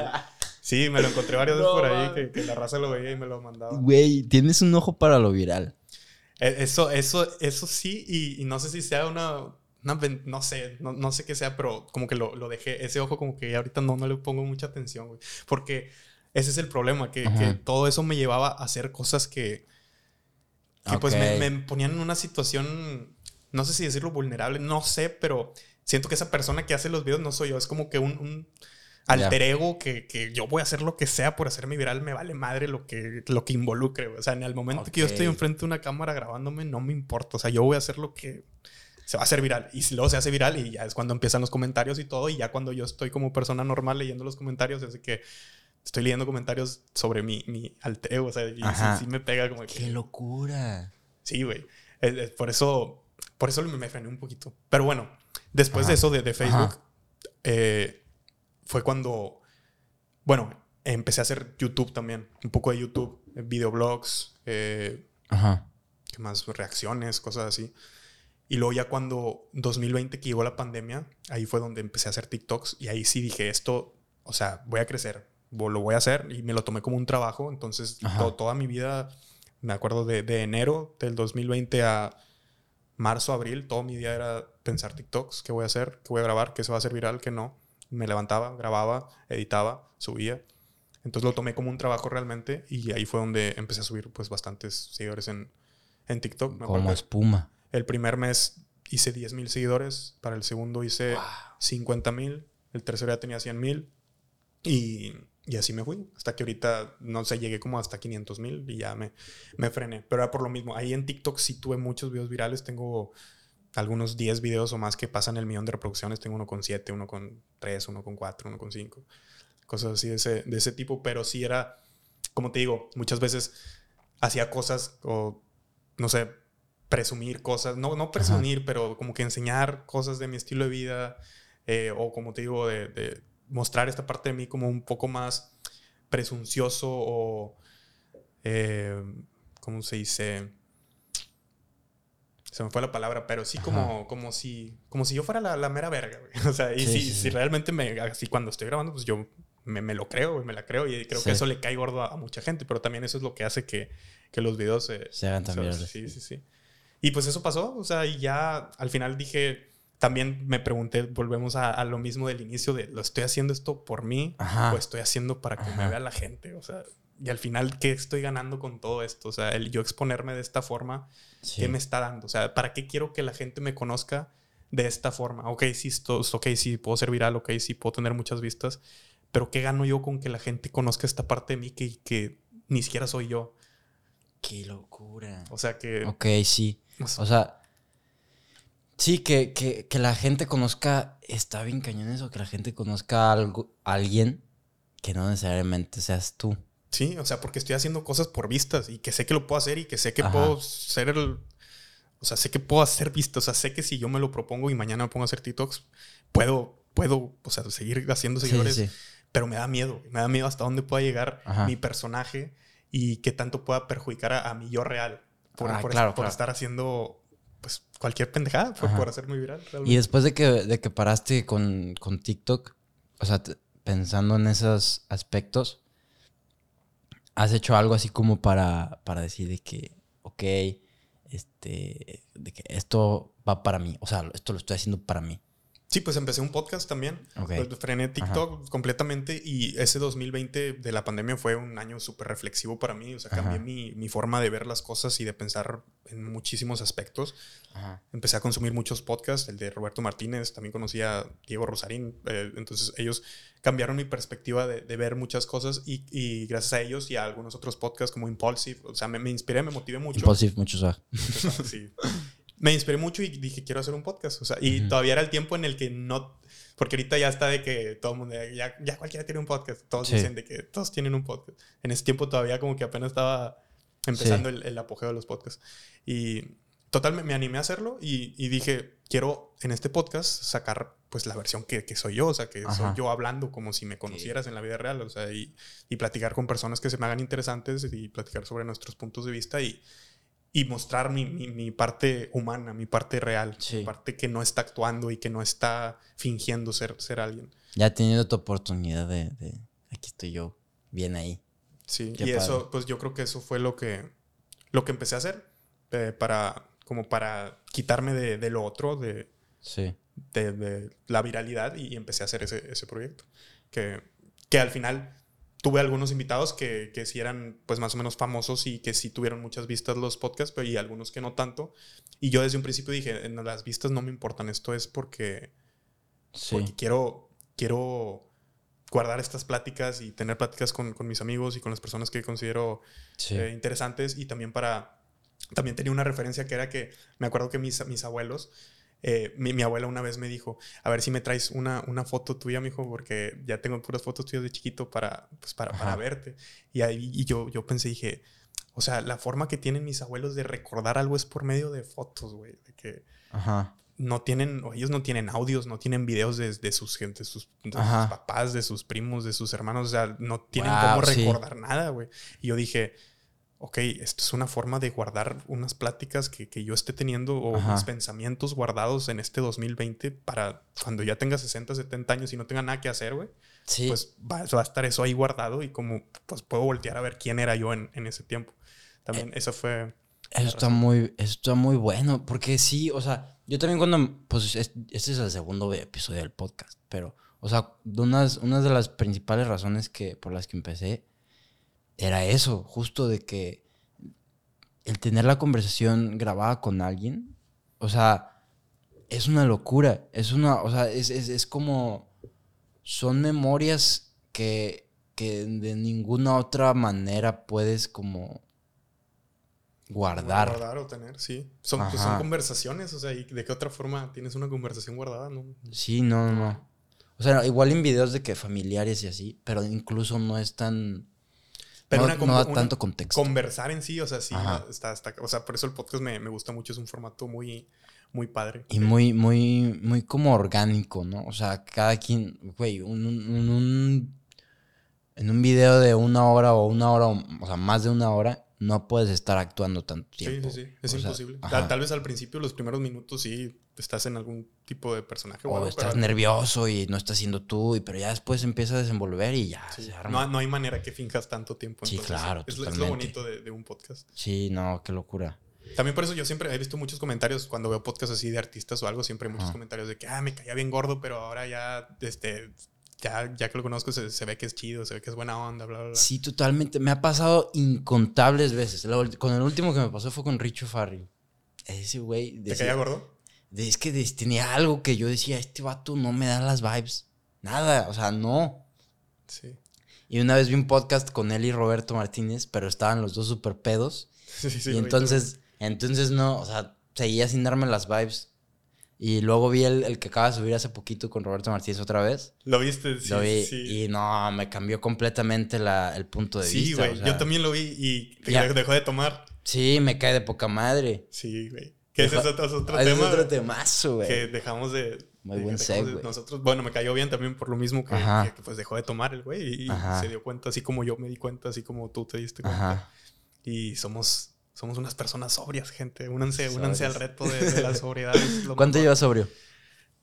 Sí, me lo encontré varias veces No por ahí, que, que la raza lo veía y me lo mandaba. Güey, tienes un ojo para lo viral. Eh, Eso, eso, eso sí, y, y no sé si sea una, no sé, no, no sé qué sea, pero como que lo, lo dejé, ese ojo como que ahorita no, no le pongo mucha atención, güey. Porque ese es el problema, que, todo eso me llevaba a hacer cosas que, que pues me, ponían en una situación, no sé si decirlo vulnerable, no sé, pero siento que esa persona que hace los videos no soy yo, es como que un... un alter ego que, que yo voy a hacer lo que sea por hacerme viral, me vale madre lo que, lo que involucre. O sea, en el momento que yo estoy enfrente de una cámara grabándome, no me importa. O sea, yo voy a hacer lo que se va a hacer viral. Y si luego se hace viral y ya es cuando empiezan los comentarios y todo. Y ya cuando yo estoy como persona normal leyendo los comentarios, de que estoy leyendo comentarios sobre mi, mi alter ego. O sea, y sí, me pega como Qué que... locura. Sí, güey. Por eso, por eso me, frené un poquito. Pero bueno, después Ajá. de eso de, de Facebook, eh, fue cuando, bueno, empecé a hacer YouTube también. Un poco de YouTube, eh, videoblogs, eh, Ajá. ¿qué más? Reacciones, cosas así. Y luego ya cuando 2020 que llegó la pandemia, ahí fue donde empecé a hacer TikToks y ahí sí dije esto, o sea, voy a crecer, lo voy a hacer y me lo tomé como un trabajo. Entonces, Ajá. to- toda mi vida, me acuerdo de, de enero del 2020 a marzo, abril, todo mi día era pensar TikToks, qué voy a hacer, qué voy a grabar, qué se va a hacer viral, qué no. Me levantaba, grababa, editaba, subía. Entonces lo tomé como un trabajo realmente y ahí fue donde empecé a subir pues bastantes seguidores en, en TikTok. Me Como espuma. el primer mes hice 10 mil seguidores, para el segundo hice 50 mil, el tercero ya tenía 100 mil y, y así me fui. Hasta que ahorita, no sé, llegué como hasta 500 mil y ya me, me frené. Pero era por lo mismo. Ahí en TikTok sí tuve muchos videos virales. Tengo algunos 10 videos o más que pasan el millón de reproducciones. Tengo uno con 7, uno con 3, uno con 4, uno con 5. Cosas así de ese, de ese tipo. Pero sí era, como te digo, muchas veces hacía cosas o, no sé, presumir cosas. No, no presumir, pero como que enseñar cosas de mi estilo de vida. eh, o como te digo, de, de mostrar esta parte de mí como un poco más presuncioso o, eh, ¿cómo se dice? Se me fue la palabra, pero sí como, como, si, como si yo fuera la, la mera verga, güey. O sea, y Sí, si, sí, si realmente me, así cuando estoy grabando, pues yo me, me lo creo, güey, me la creo y creo Sí. que eso le cae gordo a, a mucha gente, pero también eso es lo que hace que, que los videos eh, Se hagan virales. Sí, sí, sí. Y pues eso pasó, o sea, y ya al final dije, también me pregunté, volvemos a, lo mismo del inicio de, ¿lo estoy haciendo esto por mí o estoy haciendo para que me vea la gente? O sea, y al final, ¿qué estoy ganando con todo esto? O sea, el yo exponerme de esta forma, ¿qué me está dando? O sea, ¿para qué quiero que la gente me conozca de esta forma? Ok, sí, esto, ok, sí, puedo ser viral, ok, sí, puedo tener muchas vistas, pero ¿qué gano yo con que la gente conozca esta parte de mí que, que ni siquiera soy yo? Qué locura. O sea que... Ok, sí. O sea, Sí, que, que, que, la gente conozca, está bien cañón eso, que la gente conozca algo, a alguien que no necesariamente seas tú. Sí, o sea, porque estoy haciendo cosas por vistas y que sé que lo puedo hacer y que sé que puedo ser el... O sea, sé que puedo hacer vistas, o sea, sé que si yo me lo propongo y mañana me pongo a hacer TikToks, puedo, puedo, o sea, seguir haciendo seguidores, pero me da miedo, me da miedo hasta dónde pueda llegar mi personaje y qué tanto pueda perjudicar a, mi yo real por, ah, por estar haciendo pues cualquier pendejada fue por hacer muy viral. Y después de que, de que paraste con, con TikTok, o sea, pensando en esos aspectos, ¿has hecho algo así como para, para decir de que, ok, este, de que esto va para mí, o sea, esto lo estoy haciendo para mí? Sí, pues empecé un podcast también. Pues, frené TikTok completamente y ese 2020 de la pandemia fue un año súper reflexivo para mí. O sea, cambié mi, mi, forma de ver las cosas y de pensar en muchísimos aspectos. Empecé a consumir muchos podcasts, el de Roberto Martínez, también conocí a Diego Rosarín. Eh, entonces ellos cambiaron mi perspectiva de, de ver muchas cosas y, y, gracias a ellos y a algunos otros podcasts como Impulsive, o sea, me, me inspiré, me motivé mucho. Impulsive, muchos. sí me inspiré mucho y dije, quiero hacer un podcast. O sea, y todavía era el tiempo en el que no... Porque ahorita ya está de que todo el mundo, ya, ya cualquiera tiene un podcast. Todos dicen de que todos tienen un podcast. En ese tiempo todavía como que apenas estaba empezando el, el, apogeo de los podcasts. Y total, me, animé a hacerlo y, y, dije, quiero en este podcast sacar pues la versión que, que soy yo. O sea, que soy yo hablando como si me conocieras en la vida real. O sea, y, y platicar con personas que se me hagan interesantes y platicar sobre nuestros puntos de vista y y mostrar mi, mi, parte humana, mi parte real, mi parte que no está actuando y que no está fingiendo ser, ser alguien. Ya tenido tu oportunidad de, de aquí estoy yo, bien ahí. Sí, y eso, pues yo creo que eso fue lo que, lo que empecé a hacer eh, para, como para quitarme de, de lo otro, de, sí. de, de, la viralidad y, empecé a hacer ese, ese proyecto. Que, que al final tuve algunos invitados que, que sí eran pues más o menos famosos y que sí tuvieron muchas vistas los podcasts, pero y algunos que no tanto. Y yo desde un principio dije, en las vistas no me importan, esto es porque, porque quiero, quiero guardar estas pláticas y tener pláticas con, con mis amigos y con las personas que considero eh, interesantes y también para... También tenía una referencia que era que me acuerdo que mis, mis abuelos eh, mi, abuela una vez me dijo, a ver si me traes una, una foto tuya, mijo, porque ya tengo puras fotos tuyas de chiquito para, pues, para, para verte. Y ahí y yo, yo pensé, dije, o sea, la forma que tienen mis abuelos de recordar algo es por medio de fotos, güey. De que no tienen, ellos no tienen audios, no tienen videos de, de sus gente, sus, de sus papás, de sus primos, de sus hermanos. O sea, no tienen cómo recordar nada, güey. Y yo dije, ok, esto es una forma de guardar unas pláticas que, que yo esté teniendo o mis pensamientos guardados en este 2020 para cuando ya tenga 60, 70 años y no tenga nada que hacer, güey. Sí. Pues va, va, a estar eso ahí guardado y como pues puedo voltear a ver quién era yo en, en ese tiempo. También eso fue... Eso está, muy, eso está muy bueno, porque sí, o sea, yo también cuando, pues este es el segundo episodio del podcast, pero, o sea, unas, unas de las principales razones que, por las que empecé era eso, justo de que el tener la conversación grabada con alguien, o sea, es una locura, es una, o sea, es, como, son memorias que, que de ninguna otra manera puedes como guardar. Guardar o tener, sí. Son, pues, son conversaciones, o sea, ¿y de qué otra forma tienes una conversación guardada? No? Sí, no, no. O sea, igual en videos de que familiares y así, pero incluso no es tan pero no, una, da tanto contexto. Conversar en sí, o sea, sí, está, está, o sea, por eso el podcast me, me, gusta mucho, es un formato muy, muy padre. Y muy, muy, muy como orgánico, ¿no? O sea, cada quien, güey, un, un, un, en un video de una hora o una hora, o sea, más de una hora, no puedes estar actuando tanto tiempo. Sí, sí, sí, es imposible. tal, vez al principio, los primeros minutos, sí, estás en algún tipo de personaje. O estás nervioso y no estás siendo tú, y, pero ya después empieza a desenvolver y ya se arma. No, no, hay manera que finjas tanto tiempo. Sí, claro. Es, es, lo bonito de, un podcast. Sí, no, qué locura. También por eso yo siempre he visto muchos comentarios cuando veo podcasts así de artistas o algo, siempre hay muchos comentarios de que, ah, me caía bien gordo, pero ahora ya, este, ya, ya que lo conozco, se, se ve que es chido, se ve que es buena onda, bla, bla, bla. Sí, totalmente. Me ha pasado incontables veces. La con el último que me pasó fue con Richo Farrell. Ese güey. ¿Te caía gordo? De- es que tenía algo que yo decía, este vato no me da las vibes. Nada, o sea, no. Sí. Y una vez vi un podcast con él y Roberto Martínez, pero estaban los dos súper pedos. Sí, sí, y entonces, entonces no, o sea, seguía sin darme las vibes. Y luego vi el, el que acaba de subir hace poquito con Roberto Martínez otra vez. ¿Lo viste? Sí, lo vi sí. y no, me cambió completamente la- el punto de Sí, vista. güey. o sea, Yo también lo vi y Ya. dejó de tomar. Sí, me cae de poca madre. Sí, güey. Que ese es otro, es otro Ah, tema. es otro temazo, güey. que dejamos de. Muy de- buen segue. de- Nosotros, bueno, me cayó bien también por lo mismo que, Ajá. que, pues dejó de tomar el güey y Ajá. se dio cuenta, así como yo me di cuenta, así como tú te diste cuenta. Ajá. Y somos, somos unas personas sobrias, gente. Únanse, únanse al reto de, de la sobriedad. ¿Cuánto llevas sobrio?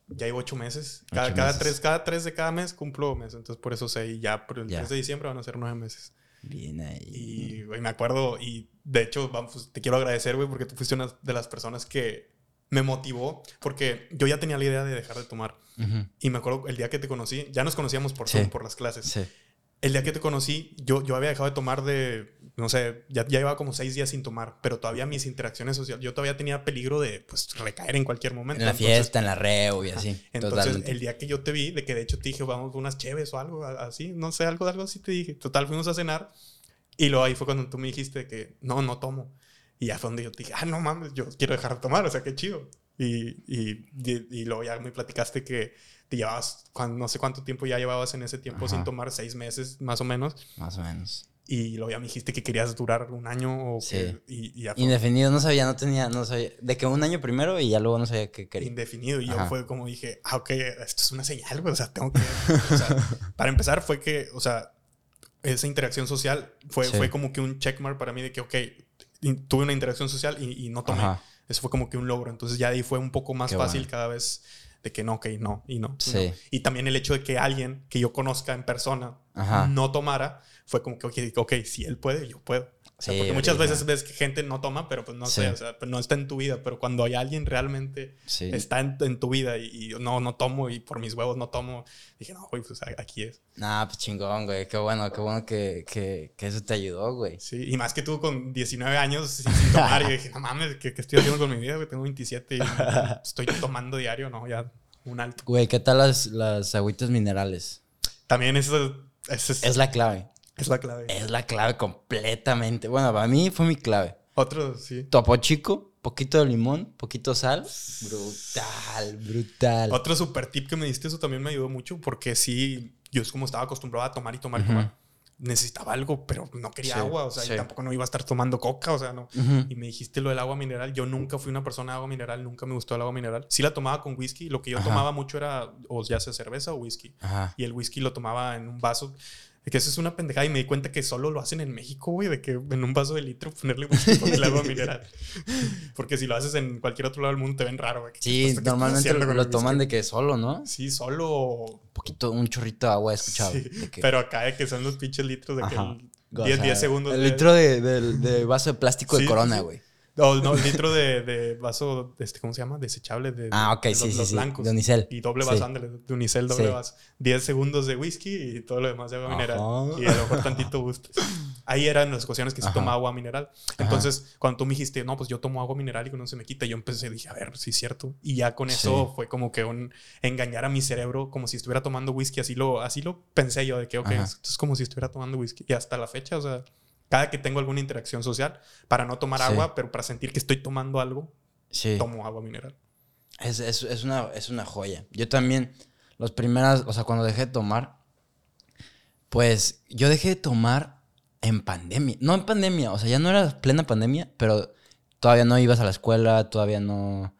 Ya llevo ocho meses. Cada, Ocho cada meses. tres, cada tres de cada mes cumplo mes. Entonces por eso sé. Y ya por el Ya. 3 de diciembre van a ser nueve meses. Bien ahí. Y, güey, me acuerdo, y de hecho, vamos, te quiero agradecer, güey, porque tú fuiste una de las personas que me motivó, porque yo ya tenía la idea de dejar de tomar. Y me acuerdo el día que te conocí, ya nos conocíamos por Sí. Zoom, por las clases. Sí. El día que te conocí, yo, yo había dejado de tomar de, no sé, ya, ya llevaba como seis días sin tomar, pero todavía mis interacciones sociales, yo todavía tenía peligro de, pues, recaer en cualquier momento. En la Entonces- fiesta, en la reo y así. entonces, totalmente. el día que yo te vi, de que de hecho te dije, vamos unas cheves o algo así, no sé, algo, algo así te dije. Total, fuimos a cenar y luego ahí fue cuando tú me dijiste que no, no tomo. Y ya fue donde yo te dije, ah, no mames, yo quiero dejar de tomar, o sea, qué chido. Y, y, y, y luego ya me platicaste que te llevabas, no sé cuánto tiempo ya llevabas en ese tiempo Ajá. sin tomar, seis meses más o menos. Más o menos. Y luego ya me dijiste que querías durar un año o Sí. que, y, y ya Indefinido, no sabía, no tenía, no sabía. De que un año primero y ya luego no sabía qué quería. indefinido. Y yo Ajá. fue como dije, ah, ok, esto es una señal, güey. O sea, tengo que. o sea, para empezar, fue que, o sea, esa interacción social fue, Sí. fue como que un checkmark para mí de que, ok, tuve una interacción social y, y no tomé. Ajá. Eso fue como que un logro. Entonces ya ahí fue un poco más Qué fácil bueno. cada vez de que no, ok, no, y no. y Sí. no. Y también el hecho de que alguien que yo conozca en persona Ajá. no tomara, fue como que, ok, ok, si él puede, yo puedo. Sea, Sí, porque muchas veces ves que gente no toma, pero pues no Sí. sé, o sea, pues no está en tu vida. Pero cuando hay alguien realmente Sí. está en, en tu vida y, y no, no tomo y por mis huevos no tomo, dije, no, güey, pues aquí es. Nah, pues chingón, güey. Qué bueno, qué bueno que, que, que eso te ayudó, güey. Sí, y más que tú con 19 años sin, sin tomar, y dije, no mames, ¿qué, qué estoy haciendo con mi vida? güey? Tengo 27 y estoy tomando diario, ¿no? Ya un alto. Güey, ¿qué tal las, las agüitas minerales? También eso, eso es, Es la clave. Es la clave. Es la clave completamente. Bueno, para mí fue mi clave. Otro, sí. Topo chico, poquito de limón, poquito sal. Brutal, brutal. Otro super tip que me diste, eso también me ayudó mucho porque sí, yo es como estaba acostumbrado a tomar y tomar y tomar. Necesitaba algo, pero no quería Sí, agua, o sea, sí. y tampoco no iba a estar tomando coca, o sea, no. Y me dijiste lo del agua mineral. Yo nunca fui una persona de agua mineral, nunca me gustó el agua mineral. Sí la tomaba con whisky, lo que yo Ajá. tomaba mucho era o ya sea cerveza o whisky. Ajá. Y el whisky lo tomaba en un vaso. Que eso es una pendejada y me di cuenta que solo lo hacen en México, güey, de que en un vaso de litro ponerle whisky con el agua mineral. Porque si lo haces en cualquier otro lado del mundo te ven raro, güey. ¿Qué Sí, normalmente lo, toman de que solo, ¿no? Sí, solo. Un poquito, un chorrito de agua he escuchado. Sí, de que- Pero acá de que son los pinches litros de que Ajá. el o 10, sea, 10 segundos. El de- litro de, de- de vaso de plástico Sí, de corona, güey. No, no, litro de, de vaso, este, ¿cómo se llama? Desechable de, Ah, ok, de sí, los, sí, los sí. blancos. De unicel. Y doble Sí. vaso, ándale, de unicel, doble Sí. vaso. 10 segundos de whisky y todo lo demás de agua Ajá. mineral. Y a lo mejor tantito gusto. Ahí eran las ocasiones que se Ajá. tomaba agua mineral. Entonces, cuando tú me dijiste, no, pues yo tomo agua mineral y que no se me quita, yo empecé, dije, a ver, sí es cierto. Y ya con eso Sí. fue como que un engañar a mi cerebro como si estuviera tomando whisky. Así lo, así lo pensé yo, de que, ok, Ajá. esto es como si estuviera tomando whisky. Y hasta la fecha, o sea, cada que tengo alguna interacción social, para no tomar Sí. agua, pero para sentir que estoy tomando algo, Sí. tomo agua mineral. Es, es, es una, es una joya. Yo también, las primeras, o sea, cuando dejé de tomar, pues yo dejé de tomar en pandemia. No en pandemia, o sea, ya no era plena pandemia, pero todavía no ibas a la escuela, todavía no.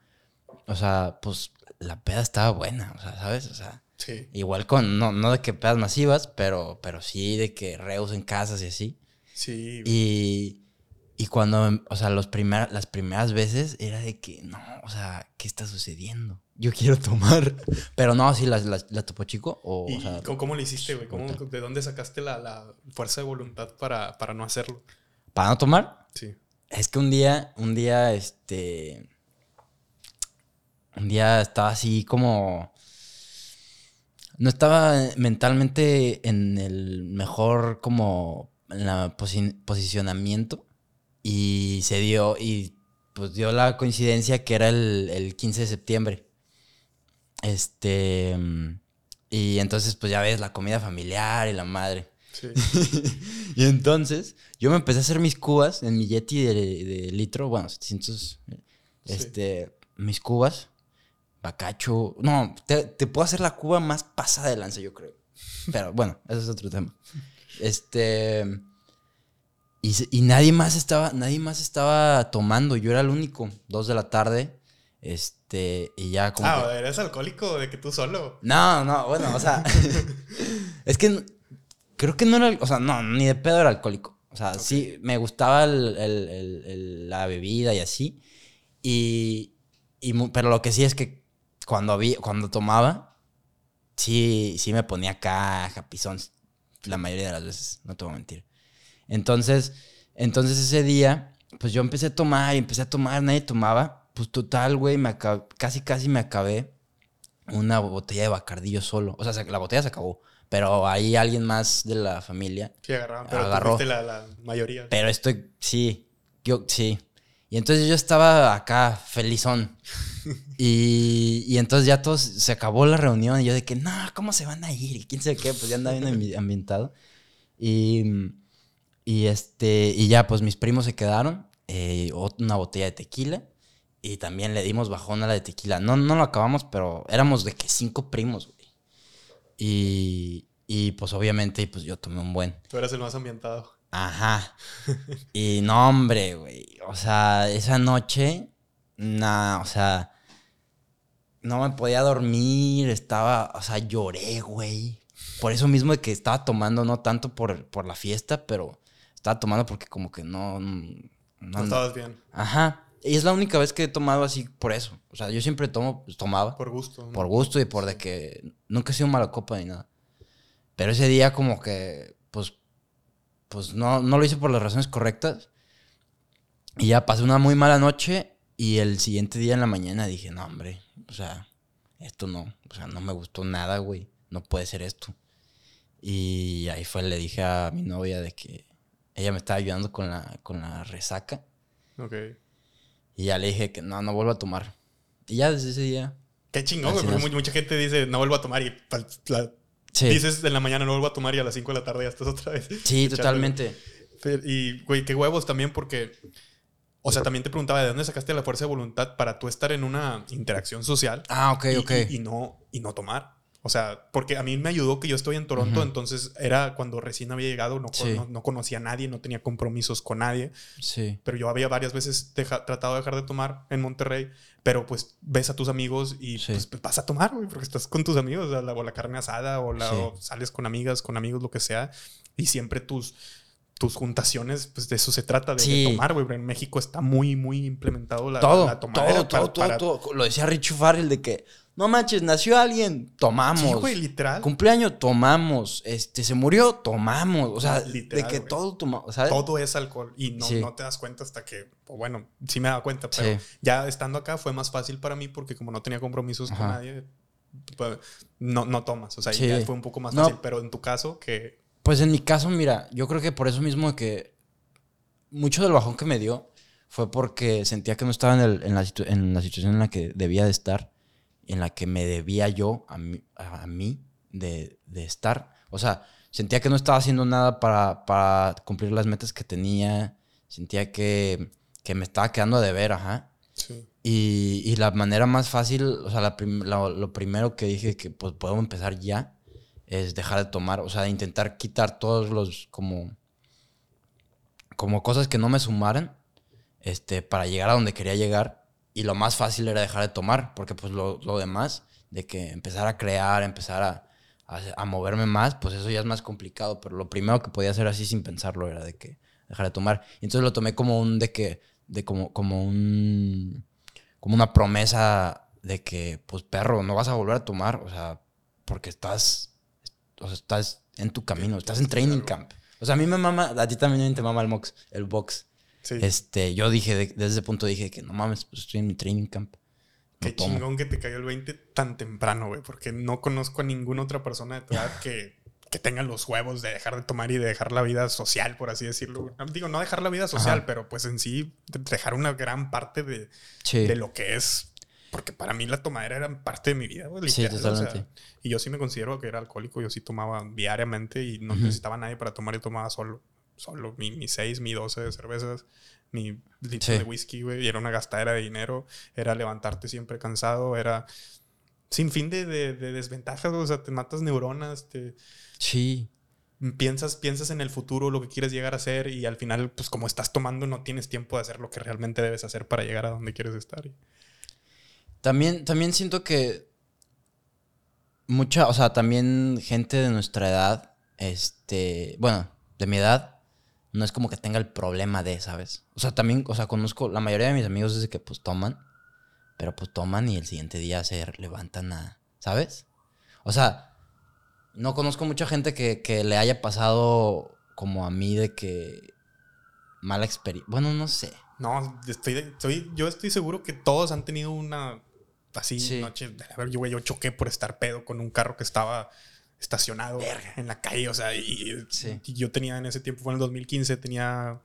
O sea, pues la peda estaba buena, o sea, ¿sabes? O sea, Sí. igual con, no, no de que pedas masivas, pero, pero sí de que reus en casas y así. Sí. Y, y cuando, o sea, los primer, las primeras veces era de que, no, o sea, ¿qué está sucediendo? Yo quiero tomar. Pero no, sí, la, la, la Topo Chico. O, ¿Y o sea, cómo, cómo lo hiciste, güey? ¿Cómo- brutal. ¿De dónde sacaste la, la fuerza de voluntad para, para no hacerlo? para no tomar, Sí. Es que un día, un día, este. Un día estaba así como. No estaba mentalmente en el mejor como la posi- posicionamiento. Y se dio. Y pues dio la coincidencia que era el, el 15 de septiembre. Este. Y entonces, pues ya ves, la comida familiar y la madre. Sí. y entonces, yo me empecé a hacer mis cubas en mi Yeti de, de litro, bueno, 700, este, mis cubas, bacacho. No, te, te puedo hacer la cuba más pasada de lanza, yo creo. Pero bueno, ese es otro tema. Este. Y, nadie más estaba, nadie más estaba tomando. Yo era el único. Dos de la tarde. Este. Y ya como. que- Ah, ¿eres alcohólico de que tú solo? no, no, bueno, o sea. es que creo que no era. O sea, no, ni de pedo era alcohólico. O sea, sí, me gustaba el- el- el- el- la bebida y así. Y, Pero lo que sí es que cuando, había, cuando tomaba, sí, sí me ponía acá japizón. La mayoría de las veces, no te voy a mentir. Entonces, entonces ese día, pues yo empecé a tomar y empecé a tomar, nadie tomaba. Pues total, güey, me acab- casi, casi me acabé una botella de bacardillo solo. O sea, se- la botella se acabó. Pero ahí alguien más de la familia. Sí, agarraban, pero Agarró. tú fuiste la, la mayoría. Pero estoy, sí, yo sí. Y entonces yo estaba acá, felizón. Y, y entonces ya todos, se acabó la reunión. Y yo de que, no, ¿cómo se van a ir? Y quién sabe qué, pues ya andaba bien ambi- ambientado. Y, y este, y ya, pues mis primos se quedaron. eh, una botella de tequila. Y también le dimos bajón a la de tequila. No, no lo acabamos, pero éramos de que cinco primos, güey. Y, y pues obviamente, pues yo tomé un buen. Tú eras el más ambientado. Ajá. Y no, hombre, güey. O sea, esa noche, nada, o sea, no me podía dormir, estaba, o sea, lloré, güey. Por eso mismo de que estaba tomando, no tanto por, por la fiesta, pero estaba tomando porque como que no... No, No estabas bien. Ajá. Y es la única vez que he tomado así por eso. O sea, yo siempre tomo, pues, tomaba Por gusto. ¿no? por gusto y por de que nunca he sido mala copa ni nada. Pero ese día como que, pues, no, no lo hice por las razones correctas. Y ya pasé una muy mala noche y el siguiente día en la mañana dije, no, hombre, o sea, esto no, o sea, no me gustó nada, güey, no puede ser esto. Y ahí fue, le dije a mi novia de que ella me estaba ayudando con la, con la resaca. Ok. Y ya le dije que no, no vuelvo a tomar. Y ya desde ese día... Qué chingón, güey. Porque mucha gente dice, no vuelvo a tomar. Y la- Sí, dices en la mañana, no vuelvo a tomar. Y a las 5 de la tarde ya estás otra vez. sí, totalmente. Y, güey, qué huevos también porque... O sea, también te preguntaba, ¿de dónde sacaste la fuerza de voluntad para tú estar en una interacción social? Ah, ok, y, ok. y- y no, y no tomar. O sea, porque a mí me ayudó que yo estoy en Toronto, Ujú. entonces era cuando recién había llegado, no, Sí. no, no conocía a nadie, no tenía compromisos con nadie, Sí. pero yo había varias veces deja- tratado de dejar de tomar en Monterrey, pero pues ves a tus amigos y Sí. pues vas a tomar, güey, porque estás con tus amigos, o la, o la carne asada, o, la, Sí. o sales con amigas, con amigos, lo que sea, y siempre tus tus juntaciones, pues de eso se trata, de, de Sí. tomar, güey. En México está muy, muy implementado la, todo, la tomadera todo, para- todo, para- todo. Lo decía Richie Farrell de que, no manches, nació alguien, tomamos. Sí, güey, literal. Cumpleaños, tomamos. Este, se murió, tomamos. O sea, Literal, de que güey. todo tomamos, ¿sabes? todo es alcohol y no, Sí. no te das cuenta hasta que, bueno, sí me daba cuenta, pero Sí. ya estando acá fue más fácil para mí porque como no tenía compromisos con nadie, pues, no, no tomas, o sea, Sí. ya fue un poco más No. fácil, pero en tu caso que... Pues en mi caso, mira, yo creo que por eso mismo que mucho del bajón que me dio fue porque sentía que no estaba en, el- en la, situ- en la situación en la que debía de estar, en la que me debía yo a mí, a, a mí de, de estar. O sea, sentía que no estaba haciendo nada para, para cumplir las metas que tenía, sentía que, que me estaba quedando de ver, ajá. Sí. Y, y la manera más fácil, o sea, la prim- lo, lo primero que dije que pues puedo empezar ya es dejar de tomar, o sea, intentar quitar todos los como como cosas que no me sumaran este para llegar a donde quería llegar y lo más fácil era dejar de tomar, porque pues lo, lo demás de que empezar a crear, empezar a, a, moverme más, pues eso ya es más complicado, pero lo primero que podía hacer así sin pensarlo era de que dejar de tomar. Y entonces lo tomé como un de que de como como un como una promesa de que, pues perro, no vas a volver a tomar, o sea, porque estás, o sea, estás en tu camino, estás en training camp. O sea, a mí me mama, a ti también te mama el box, el box. Sí. Este, yo dije, de- desde ese punto dije que no mames, pues estoy en mi training camp. No Qué tomo. chingón que te cayó el 20 tan temprano, güey. Porque no conozco a ninguna otra persona de tu edad que, que tenga los huevos de dejar de tomar y de dejar la vida social, por así decirlo. No, Digo, no dejar la vida social, Ajá. pero pues en sí de- dejar una gran parte de, Sí. de lo que es. Porque para mí la tomadera era parte de mi vida. Sí, literal, o sea, totalmente. y yo sí me considero que era alcohólico. Yo sí tomaba diariamente y no necesitaba a nadie para tomar y tomaba solo. Solo mi, mi 6, mi 12 de cervezas, mi litro Sí. de whisky, güey. Y era una gastadera de dinero. Era levantarte siempre cansado. Era sin fin de, de, de desventajas. O sea, te matas neuronas, te Sí. piensas, piensas en el futuro, lo que quieres llegar a hacer. Y al final, pues como estás tomando, no tienes tiempo de hacer lo que realmente debes hacer para llegar a donde quieres estar. También, también siento que mucha, o sea, también gente de nuestra edad, este, bueno, de mi edad, no es como que tenga el problema de, ¿sabes? O sea, también, o sea, conozco, la mayoría de mis amigos es que pues toman, pero pues toman y el siguiente día se levantan a, ¿sabes? O sea, no conozco mucha gente que, que le haya pasado como a mí de que mala experiencia. Bueno, no sé. No, estoy, estoy, yo estoy seguro que todos han tenido una así Sí. noche. A ver, yo, güey, yo choqué por estar pedo con un carro que estaba estacionado en la calle. O sea, y, Sí. y yo tenía en ese tiempo, fue en el 2015, tenía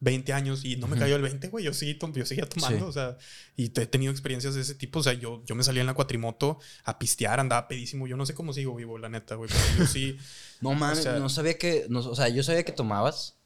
20 años y no me cayó el 20, güey. Yo, tom- yo seguía tomando, Sí. o sea, y te- he tenido experiencias de ese tipo. O sea, yo, yo me salía en la cuatrimoto a pistear, andaba pedísimo. Yo no sé cómo sigo vivo, la neta, güey. pero yo sí. No mames, sea- no sabía que, no, o sea, yo sabía que tomabas,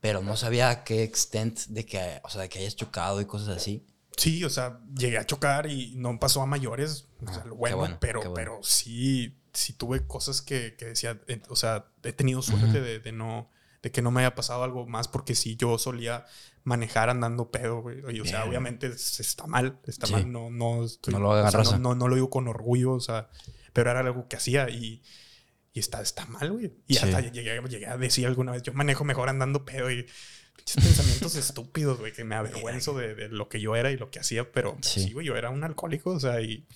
pero no sabía a qué extent de que, o sea, de que hayas chocado y cosas así. Sí, o sea, llegué a chocar y no pasó a mayores, o sea, Ah, lo bueno, bueno, pero, bueno. pero sí, sí tuve cosas que, que decía, eh, o sea, he tenido suerte Ujú. de, de no, de que no me haya pasado algo más porque sí yo solía manejar andando pedo, güey. Y, o sea, obviamente es- está mal, está Sí. mal, no, no, estoy- No lo o sea, no, no, no lo digo con orgullo, o sea, pero era algo que hacía y, y está, está mal, güey. Y Sí. hasta llegué, llegué a decir alguna vez, yo manejo mejor andando pedo y pensamientos estúpidos, güey, que me avergüenzo de, de lo que yo era y lo que hacía, pero Sí. sí, güey, yo era un alcohólico, o sea, y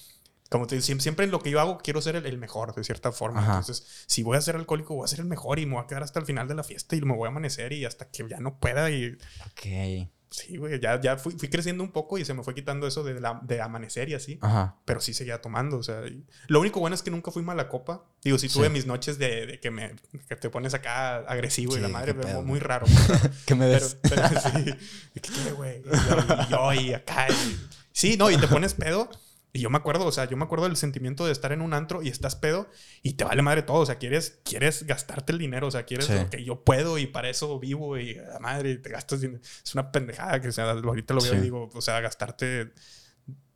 como te digo, siempre, en lo que yo hago quiero ser el, el mejor, de cierta forma. Ajá. Entonces, si voy a ser alcohólico, voy a ser el mejor y me voy a quedar hasta el final de la fiesta y me voy a amanecer y hasta que ya no pueda y... Ok. Sí, güey, ya, ya fui, fui creciendo un poco y se me fue quitando eso de, la- de amanecer y así Ajá. pero sí seguía tomando, o sea, y- lo único bueno es que nunca fui mala copa. Digo, sí tuve Sí. mis noches de, de que me que te pones acá agresivo y Sí, la madre, pero muy raro, raro. ¿Qué me pero, ves? pero sí, ¿y qué güey? Y yo, y yo, y acá. y- sí, no, y te pones pedo. Y yo me acuerdo, o sea, yo me acuerdo del sentimiento de estar en un antro y estás pedo y te vale madre todo. O sea, quieres, quieres gastarte el dinero. O sea, quieres Sí. que yo puedo y para eso vivo y la madre te gastas dinero. Es una pendejada que o sea, ahorita lo veo Sí. y digo, o sea, gastarte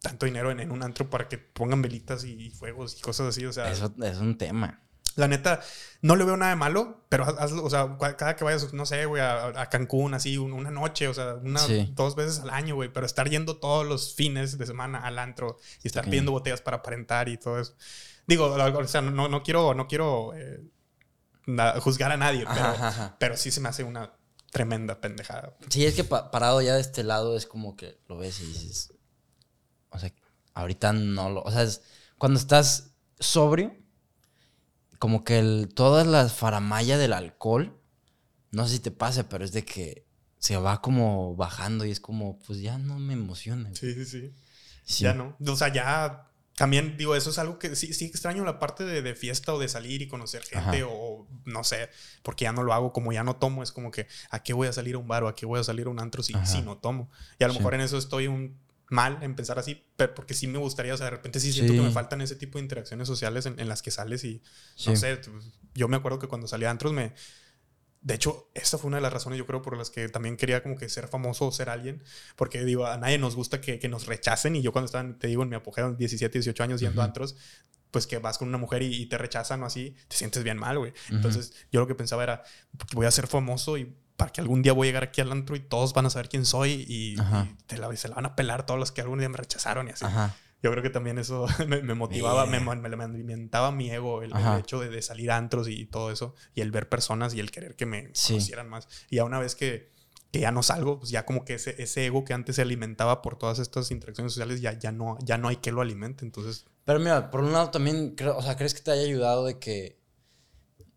tanto dinero en, en un antro para que pongan velitas y fuegos y cosas así. O sea, Eso es un tema. La neta, no le veo nada de malo, pero haz- hazlo, o sea, cada que vayas, no sé, güey, a, a Cancún, así, un- una noche, o sea, una, Sí. dos veces al año, güey, pero estar yendo todos los fines de semana al antro y estar cañón. pidiendo botellas para aparentar y todo eso. Digo, o sea, no, no quiero, no quiero eh, juzgar a nadie, pero, Ajá, ajá, ajá. pero sí se me hace una tremenda pendejada. Sí, es que pa- parado ya de este lado es como que lo ves y dices. O sea, ahorita no lo. O sea, es, cuando estás sobrio, como que el, toda la faramaya del alcohol, no sé si te pase, pero es de que se va como bajando y es como, pues ya no me emociona. Sí, sí, sí. Sí. Ya no. O sea, ya también digo, eso es algo que sí, sí extraño la parte de, de fiesta o de salir y conocer gente Ajá. o no sé, porque ya no lo hago, como ya no tomo, es como que a qué voy a salir a un bar o a qué voy a salir a un antro si, si no tomo. Y a lo Sí. mejor en eso estoy un mal en pensar así, pero porque sí me gustaría, o sea, de repente sí siento Sí. que me faltan ese tipo de interacciones sociales en, en las que sales y Sí. no sé, pues, yo me acuerdo que cuando salía a antros me... De hecho, esta fue una de las razones, yo creo, por las que también quería como que ser famoso o ser alguien. Porque digo, a nadie nos gusta que, que nos rechacen. Y yo cuando estaba, te digo, en mi apogeo, 17, 18 años yendo a Ujú. antros, pues que vas con una mujer y, y te rechazan o así, te sientes bien mal, güey. Entonces, yo lo que pensaba era, voy a ser famoso y para que algún día voy a llegar aquí al antro y todos van a saber quién soy y, te la, se la van a pelar todos los que algún día me rechazaron y así. Ajá. Yo creo que también eso me, me motivaba, me, Bien. me, me alimentaba mi ego, el, hecho de, de salir a antros y todo eso, y el ver personas y el querer que me Sí. conocieran más. Y ya una vez que, que ya no salgo, pues ya como que ese, ese ego que antes se alimentaba por todas estas interacciones sociales, ya, ya, no, ya no hay que lo alimente. Entonces, Pero mira, por un lado también, o sea, ¿crees que te haya ayudado de que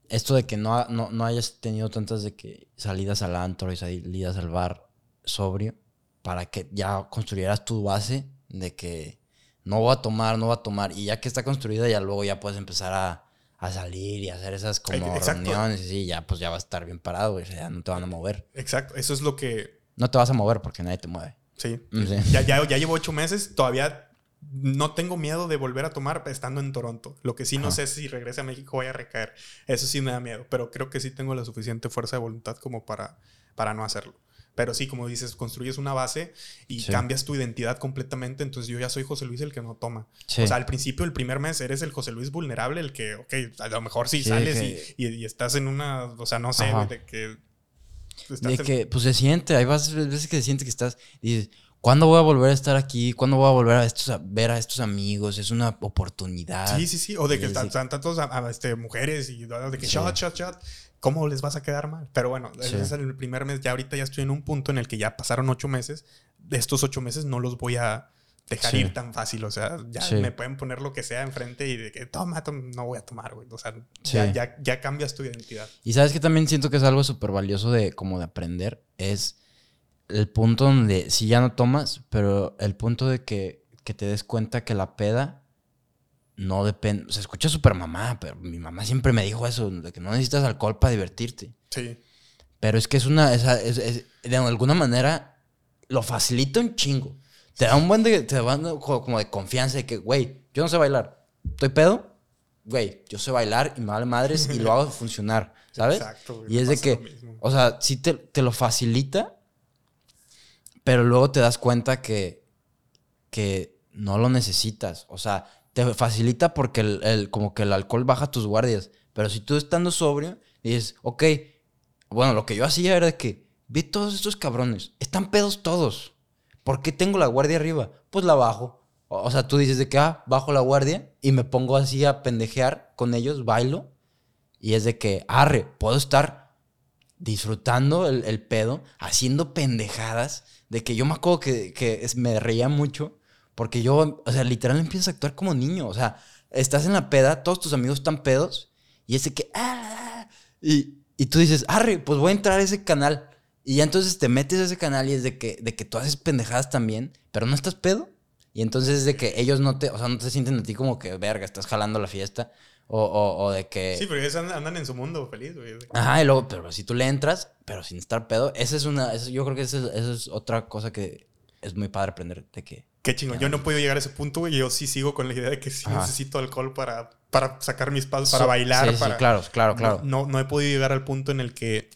esto de que no, no, no hayas tenido tantas de que salidas al antro y salidas al bar sobrio para que ya construyeras tu base de que no voy a tomar, no voy a tomar. Y ya que está construida, ya luego ya puedes empezar a, a salir y hacer esas como Exacto. reuniones. Y sí, ya pues ya vas a estar bien parado, güey. O sea, ya no te van a mover. Exacto, eso es lo que... No te vas a mover porque nadie te mueve. Sí. Mm, sí. Ya, ya, ya llevo ocho meses, todavía no tengo miedo de volver a tomar estando en Toronto. Lo que sí no sé si regrese a México voy a recaer. Eso sí me da miedo, pero creo que sí tengo la suficiente fuerza de voluntad como para, para no hacerlo. Pero sí, como dices, construyes una base y Sí. cambias tu identidad completamente. Entonces yo ya soy José Luis el que no toma. Sí. O sea, al principio, el primer mes, eres el José Luis vulnerable, el que, ok, a lo mejor sí, Sí, sales que- y, y- y estás en una, o sea, no sé, Ajá. de que... estás De en- que, pues se siente, hay veces veces que se siente que estás, dices, ¿cuándo voy a volver a estar aquí? ¿Cuándo voy a volver a, estos, a ver a estos amigos? Es una oportunidad. Sí, sí, sí. O de que están, están tantos a- a, este, mujeres y de que Sí. shot, shot, shot. ¿Cómo les vas a quedar mal? Pero bueno, Sí. ese es el primer mes. Ya ahorita ya estoy en un punto en el que ya pasaron ocho meses. De estos ocho meses no los voy a dejar Sí. ir tan fácil. O sea, ya me pueden poner lo que sea enfrente y de que toma, toma, no voy a tomar, güey. O sea, ya, ya, ya cambias tu identidad. Y sabes que también siento que es algo súper valioso de como de aprender, es el punto donde si ya no tomas, pero el punto de que, que te des cuenta que la peda no depende, se escucha súper mamá, pero mi mamá siempre me dijo eso, de que no necesitas alcohol para divertirte. Sí. Pero es que es una, es- es- de alguna manera lo facilita un chingo. Te da un buen de, te da un- como de confianza de que, güey, yo no sé bailar. ¿Estoy pedo? Güey, yo sé bailar y me vale madres y lo hago funcionar, ¿sabes? Exacto, güey, Y es de que, o sea, sí te, te lo facilita, pero luego te das cuenta que, que no lo necesitas. O sea, te facilita porque el, el- como que el alcohol baja tus guardias. Pero si tú estando sobrio, dices, ok, bueno, lo que yo hacía era que, vi todos estos cabrones, están pedos todos. ¿Por qué tengo la guardia arriba? Pues la bajo. O, sea, tú dices de que, ah, bajo la guardia y me pongo así a pendejear con ellos, bailo. Y es de que, arre, puedo estar disfrutando el pedo, haciendo pendejadas, de que yo me acuerdo que, que me reía mucho, porque yo, o sea, literal empiezas a actuar como niño, o sea, estás en la peda, todos tus amigos están pedos, y es de que, ah, y, y tú dices, arre, pues voy a entrar a ese canal, y ya entonces te metes a ese canal y es de que, de que tú haces pendejadas también, pero no estás pedo, y entonces es de que ellos no te, o sea, no te sienten a ti como que, verga, estás jalando la fiesta, o, o, o de que... Sí, porque ellos andan, en su mundo feliz, güey. Ajá, y luego, pero si tú le entras, pero sin estar pedo, esa es una, yo creo que esa es, esa es otra cosa que es muy padre aprender de que... Qué chingón. Yo no podido llegar a ese punto, güey. Yo sí sigo con la idea de que sí Ajá. necesito alcohol para, para sacar mis pasos, para So- bailar. Sí, sí, para... claro, claro, claro. No, no he podido llegar al punto en el que.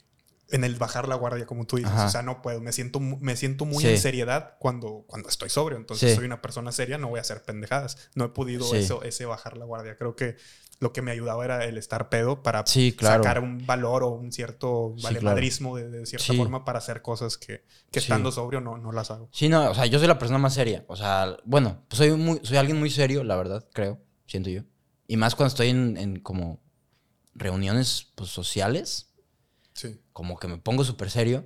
En el bajar la guardia, como tú dices. Ajá. O sea, no puedo. Me siento, me siento muy Sí. en seriedad cuando, cuando estoy sobrio. Entonces, Sí. soy una persona seria, no voy a hacer pendejadas. No he podido Sí. eso, ese bajar la guardia. Creo que lo que me ayudaba era el estar pedo para claro. sacar un valor o un cierto valemadrismo de, de cierta forma para hacer cosas que, que estando sobrio no, no las hago. Sí, no, o sea, yo soy la persona más seria. O sea, bueno, pues soy, muy, soy alguien muy serio, la verdad, creo, siento yo. Y más cuando estoy en, en como reuniones pues, sociales, Sí. como que me pongo súper serio.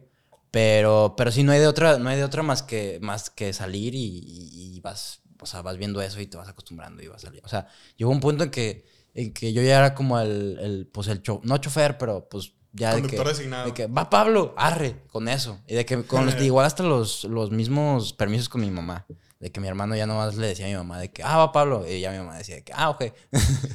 Pero, pero sí, no hay de otra, no hay de otra más que, más que salir y, y- y vas, o sea, vas viendo eso y te vas acostumbrando y vas a salir. O sea, llegó un punto en que, en que yo ya era como el, el pues el cho- no chofer, pero pues ya de que, Conductor designado. de que va Pablo, arre, con eso. Y de que con los, igual hasta los, los mismos permisos con mi mamá. De que mi hermano ya nomás le decía a mi mamá de que, ah, va Pablo. Y ya mi mamá decía de que, ah, ok.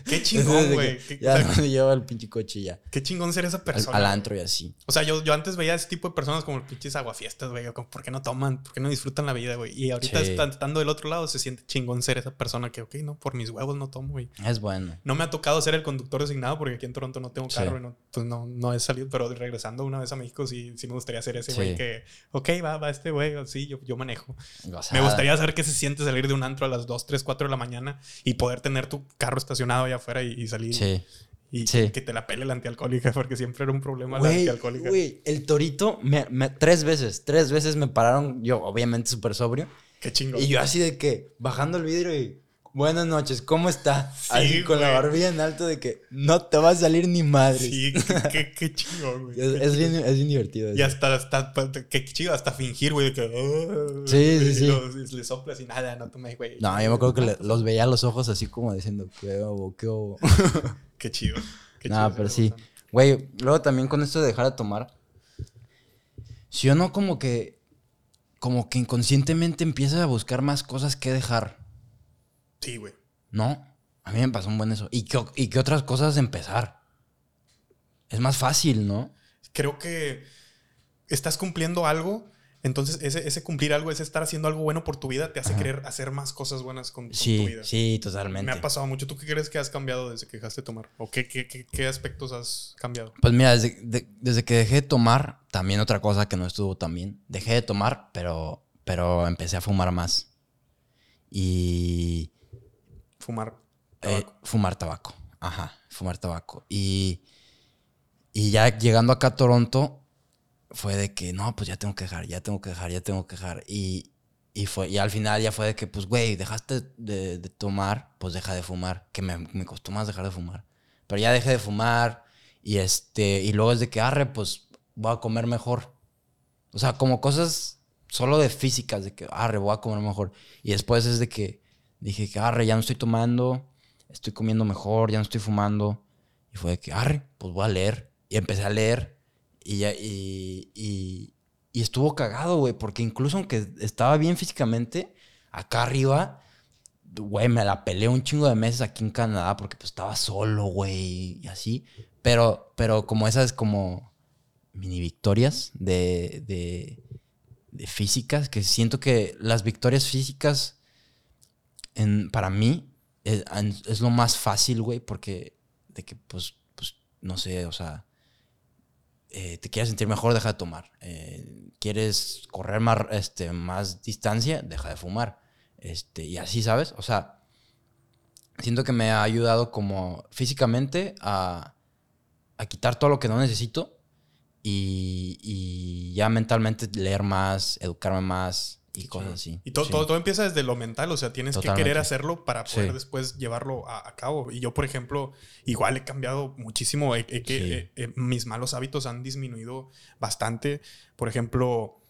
Qué chingón, güey. Ya no me lleva el pinche coche y ya. qué chingón ser esa persona. al antro y así. O sea, yo, yo antes veía ese tipo de personas como pinches aguafiestas, güey. ¿Por qué no toman? ¿Por qué no disfrutan la vida, güey? Y ahorita Sí. estando del otro lado se siente chingón ser esa persona que, ok, no, por mis huevos no tomo, güey. Es bueno. No me ha tocado ser el conductor designado porque aquí en Toronto no tengo Sí. carro y no, pues no, no he salido. Pero regresando una vez a México sí, sí me gustaría ser ese güey Sí. que, ok, va, va este güey, sí, yo, yo manejo. Me gustaría saber qué se siente salir de un antro a las 2, 3, 4 de la mañana y poder tener tu carro estacionado allá afuera y, y salir Sí. y sí. que te la pele la antialcohólica porque siempre era un problema la antialcohólica. güey, el torito, me, me- tres veces, tres veces me pararon, yo obviamente súper sobrio, Qué chingón. y yo así de que, bajando el vidrio y, buenas noches, ¿cómo está? Sí, así con la barbilla en alto de que, no te va a salir ni madre. Sí, qué, qué, chingón, güey. Es, es bien, es bien divertido. eso. Y hasta, hasta, qué chido, hasta fingir, güey, que... "Ah", Sí, sí, sí. lo- y le soplas y nada, no tomé, güey. No, yo me acuerdo que le- los veía a los ojos así como diciendo, qué obo, qué. Qué chido. Qué No, chido pero sí. Güey, luego también con esto de dejar de tomar. Si yo no como que. como que inconscientemente empiezas a buscar más cosas que dejar. Sí, güey. ¿No? A mí me pasó un buen eso. ¿Y qué, y qué otras cosas empezar? Es más fácil, ¿no? Creo que estás cumpliendo algo entonces, ese, ese, cumplir algo, ese estar haciendo algo bueno por tu vida, te hace querer hacer más cosas buenas con, sí, tu vida. Sí, totalmente. Me ha pasado mucho. ¿Tú qué crees que has cambiado desde que dejaste de tomar? ¿O qué, qué, qué, aspectos has cambiado? Pues mira, desde, desde, que dejé de tomar, también otra cosa que no estuvo tan bien. Dejé de tomar, pero, pero empecé a fumar más. Y... Fumar eh, tabaco. fumar tabaco. Ajá, fumar tabaco. Y, y ya llegando acá a Toronto, fue de que, no, pues ya tengo que dejar, ya tengo que dejar, ya tengo que dejar. Y, y, fue, y al final ya fue de que, pues, güey, dejaste de, tomar, pues deja de fumar, que me, me, costó más dejar de fumar. Pero ya dejé de fumar y este, y luego es de que, arre, pues voy a comer mejor. O sea, como cosas solo de físicas, de que, arre, voy a comer mejor. Y después es de que dije que, arre, ya no estoy tomando, estoy comiendo mejor, ya no estoy fumando. Y fue de que, arre, pues voy a leer. Y empecé a leer y, y, y, y estuvo cagado, güey, porque incluso aunque estaba bien físicamente, acá arriba, güey, me la peleé un chingo de meses aquí en Canadá porque pues estaba solo, güey, y así. Pero, pero como esas como mini victorias de, de, de físicas, que siento que las victorias físicas para mí es, es lo más fácil, güey, porque de que pues, pues, no sé, o sea eh, te quieres sentir mejor, deja de tomar. Eh, quieres correr más, este, más distancia, deja de fumar. Este, y así, ¿sabes? O sea, siento que me ha ayudado como físicamente a, a quitar todo lo que no necesito y, y, ya mentalmente leer más, educarme más, y cosas así. Y todo, todo, empieza desde lo mental, o sea, tienes que querer hacerlo para poder después llevarlo a, cabo. Y yo, por ejemplo, igual he cambiado muchísimo, que mis malos hábitos han disminuido bastante. Por ejemplo,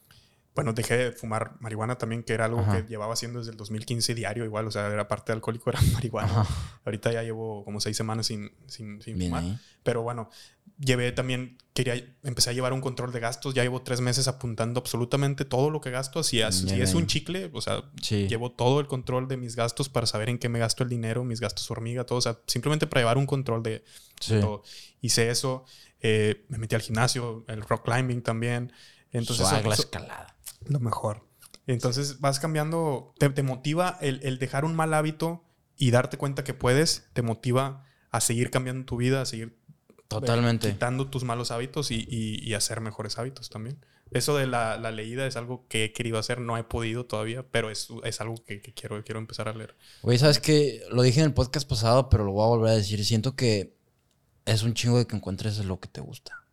bueno, dejé de fumar marihuana también, que era algo que llevaba haciendo desde el 2015 diario, igual, o sea, era parte de alcohólico, era marihuana. Ahorita ya llevo como seis semanas sin, sin, fumar. Pero bueno, llevé también, quería, empecé a llevar un control de gastos, ya llevo tres meses apuntando absolutamente todo lo que gasto, si es, si es un chicle, o sea, llevo todo el control de mis gastos para saber en qué me gasto el dinero, mis gastos hormiga, todo, o sea, simplemente para llevar un control de, todo. Hice eso, eh, me metí al gimnasio, el rock climbing también. Entonces, la escalada. Lo mejor. Entonces vas cambiando, te, motiva el, dejar un mal hábito y darte cuenta que puedes, te motiva a seguir cambiando tu vida, a seguir eh, Totalmente. quitando tus malos hábitos y, hacer mejores hábitos también. Eso de la, leída es algo que he querido hacer, no he podido todavía, pero es, es algo que, quiero, quiero empezar a leer. Güey, sabes que lo dije en el podcast pasado, pero lo voy a volver a decir. Siento que es un chingo de que encuentres lo que te gusta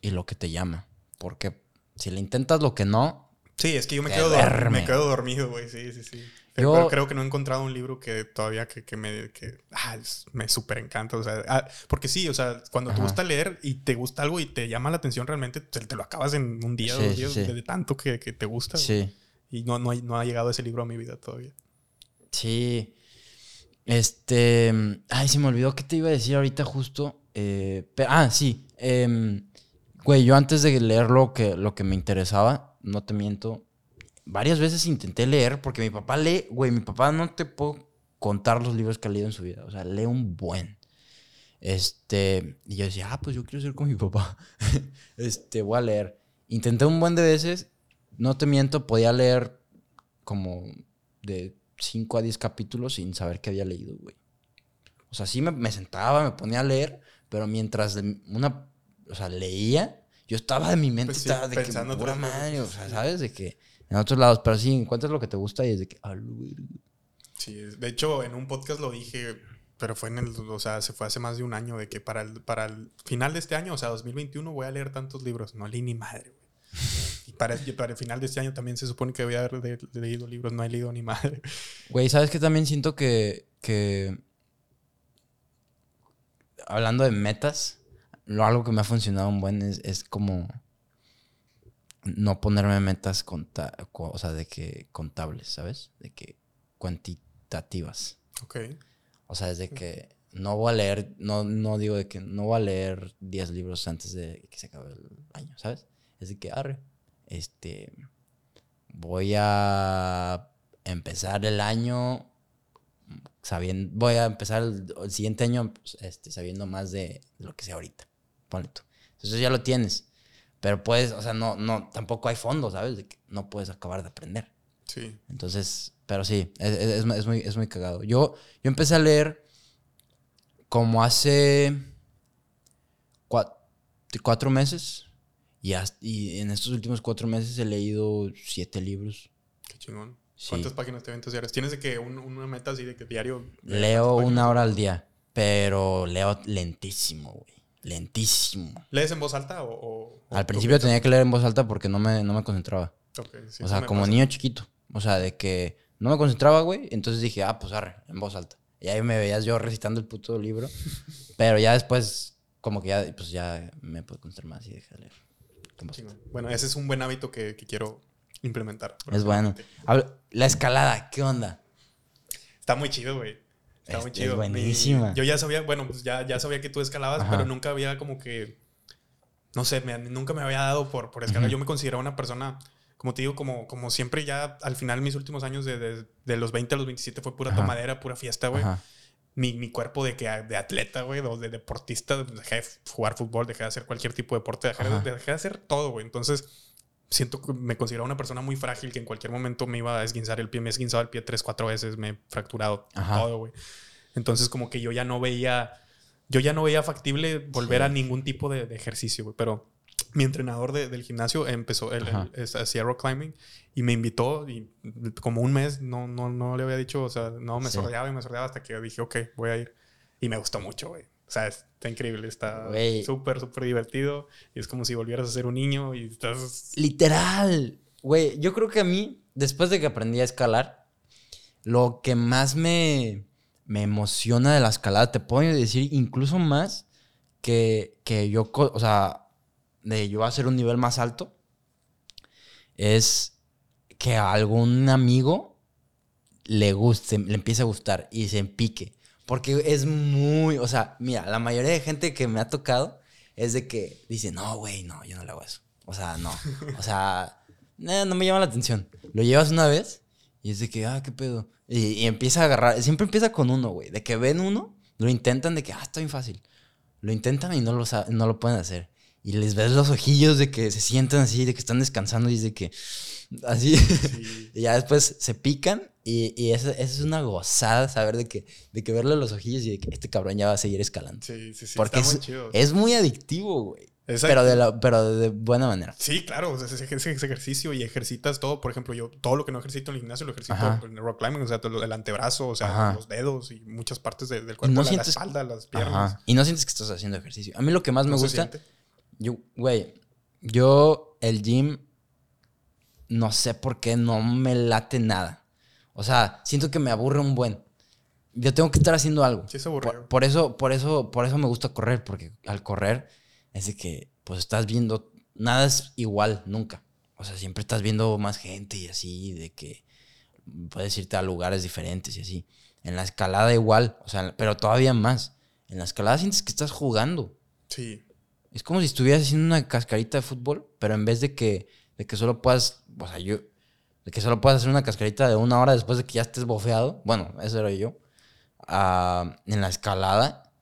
y lo que te llama. Porque si le intentas lo que no. Sí, es que yo me, quedo, me quedo dormido, güey. Sí, sí, sí. Pero creo que no he encontrado un libro que todavía que, me, que, ah, me súper encanta. O sea, ah, porque sí, o sea, cuando te gusta leer y te gusta algo y te llama la atención realmente, te, lo acabas en un día, o dos días, de tanto que, te gusta. Sí. Y no, no, no ha llegado ese libro a mi vida todavía. Sí. Este. Ay, se me olvidó qué te iba a decir ahorita justo. Eh, ah, sí. Eh, Güey, yo antes de leer lo que, lo que me interesaba, no te miento, varias veces intenté leer porque mi papá lee, güey, mi papá no te puedo contar los libros que ha leído en su vida, o sea, lee un buen. Este, y yo decía, ah, pues yo quiero ser como mi papá. este, voy a leer. Intenté un buen de veces, no te miento, podía leer como de 5 a 10 capítulos sin saber qué había leído, güey. O sea, sí me, me, sentaba, me ponía a leer, pero mientras una o sea, leía, yo estaba de mi mente, pues estaba de que pura madre, o sea, ¿sabes? De que en otros lados, pero sí, encuentras lo que te gusta y es de que, Sí, de hecho, en un podcast lo dije, pero fue en el, o sea, se fue hace más de un año, de que para el, para el final de este año, o sea, 2021, voy a leer tantos libros. No leí ni madre, güey. Y para, para el final de este año también se supone que voy a haber leído libros, no he leído ni madre. Güey, ¿sabes qué? También siento que, que hablando de metas, lo algo que me ha funcionado un buen es, como no ponerme metas o sea, de que contables, ¿sabes? De que cuantitativas. Ok. O sea, desde que no voy a leer, no, no digo de que no voy a leer 10 libros antes de que se acabe el año, ¿sabes? Es de que, arre, este, voy a empezar el año sabiendo, voy a empezar el, el siguiente año pues, este, sabiendo más de lo que sé ahorita. Ponle tú. Entonces ya lo tienes. Pero puedes, o sea, no, no, tampoco hay fondo, ¿sabes? De que no puedes acabar de aprender. Sí. Entonces, pero sí, es, es- es muy, es muy cagado. Yo, yo empecé a leer como hace cua- cuatro meses. Y, hasta- y en estos últimos cuatro meses he leído siete libros. Qué chingón. Sí. ¿Cuántas páginas te aventas diarias? ¿Tienes de que un- una meta así de que diario? Leo una hora al día, pero leo lentísimo, güey. Lentísimo. ¿Lees en voz alta o...? o- o Al principio tenía que leer en voz alta porque no me, no me concentraba. Ok, sí, o sea, como pasa. niño chiquito. O sea, de que no me concentraba, güey. Entonces dije, ah, pues arre, en voz alta. Y ahí me veías yo recitando el puto libro. pero ya después, como que ya, pues ya me puedo concentrar más y dejé de leer. Bueno, ese es un buen hábito que, que quiero implementar. Es bueno. La escalada, ¿qué onda? Está muy chido, güey. Está Es- muy es chido. buenísima. Mi- yo ya sabía, bueno, pues ya, ya sabía que tú escalabas, Ajá. pero nunca había como que. No sé, me- nunca me había dado por, por escalar. Ujú. Yo me consideraba una persona, como te digo, como, como siempre, ya al final, mis últimos años, de, de- de los 20 a los 27, fue pura Ajá. tomadera, pura fiesta, güey. Mi, mi cuerpo de, que, de atleta, güey, o de deportista, dejé de jugar fútbol, dejé de hacer cualquier tipo de deporte, dejé, dejé de hacer todo, güey. Entonces, siento que me consideraba una persona muy frágil que en cualquier momento me iba a esguinzar el pie. Me he esguinzado el pie tres, cuatro veces, me he fracturado Ajá. todo, güey. Entonces, como que yo ya no veía, yo ya no veía factible volver Sí. a ningún tipo de, de ejercicio, güey. Pero mi entrenador de- del gimnasio empezó, es- hacía rock climbing y me invitó y como un mes no, no, no le había dicho, o sea, no, me Sí. sordeaba y me sordeaba hasta que dije, ok, voy a ir. Y me gustó mucho, güey. O sea, está increíble, está súper, súper divertido. Y es como si volvieras a ser un niño y estás... Literal. Güey, yo creo que a mí, después de que aprendí a escalar, lo que más me, me emociona de la escalada, te puedo decir incluso más que, que yo, o sea, de yo hacer un nivel más alto, es que a algún amigo le guste, le empiece a gustar y se empique. Porque es muy, o sea, mira, la mayoría de gente que me ha tocado es de que dice, no, güey, no, yo no le hago eso. O sea, no. O sea, eh, no me llama la atención. Lo llevas una vez y es de que, ah, qué pedo. Y, y empieza a agarrar, siempre empieza con uno, güey. De que ven uno, lo intentan de que, ah, está bien fácil. Lo intentan y no lo, no lo pueden hacer. Y les ves los ojillos de que se sientan así, de que están descansando y es de que, así. Sí. y ya después se pican y, y eso, eso es una gozada saber de que, de que verle los ojillos y de que este cabrón ya va a seguir escalando. Sí, sí, sí. Porque está es, muy chido. es muy adictivo, güey. Exacto. Pero de, la, pero de buena manera. Sí, claro, o sea, ese, ejercicio y ejercitas todo. Por ejemplo, yo todo lo que no ejercito en el gimnasio lo ejercito Ajá. en el rock climbing, o sea, todo el antebrazo, o sea, Ajá. los dedos y muchas partes de- del cuerpo, no la, la espalda, las piernas. Ajá. Y no sientes que estás haciendo ejercicio. A mí lo que más me ¿No se gusta, yo, güey, yo el gym, no sé por qué no me late nada. O sea, siento que me aburre un buen. Yo tengo que estar haciendo algo. Sí, es aburrido. Por, por eso, por eso, por eso me gusta correr, porque al correr es de que, pues estás viendo, nada es igual, nunca. O sea, siempre estás viendo más gente y así, de que puedes irte a lugares diferentes y así. En la escalada igual, o sea, pero todavía más. En la escalada sientes que estás jugando. Sí, Es como si estuvieras haciendo una cascarita de fútbol, pero en vez de que, de que solo puedas, o sea, yo, que solo puedas hacer una cascarita de una hora después de que ya estés bofeado, bueno, eso era yo, ah, en la escalada,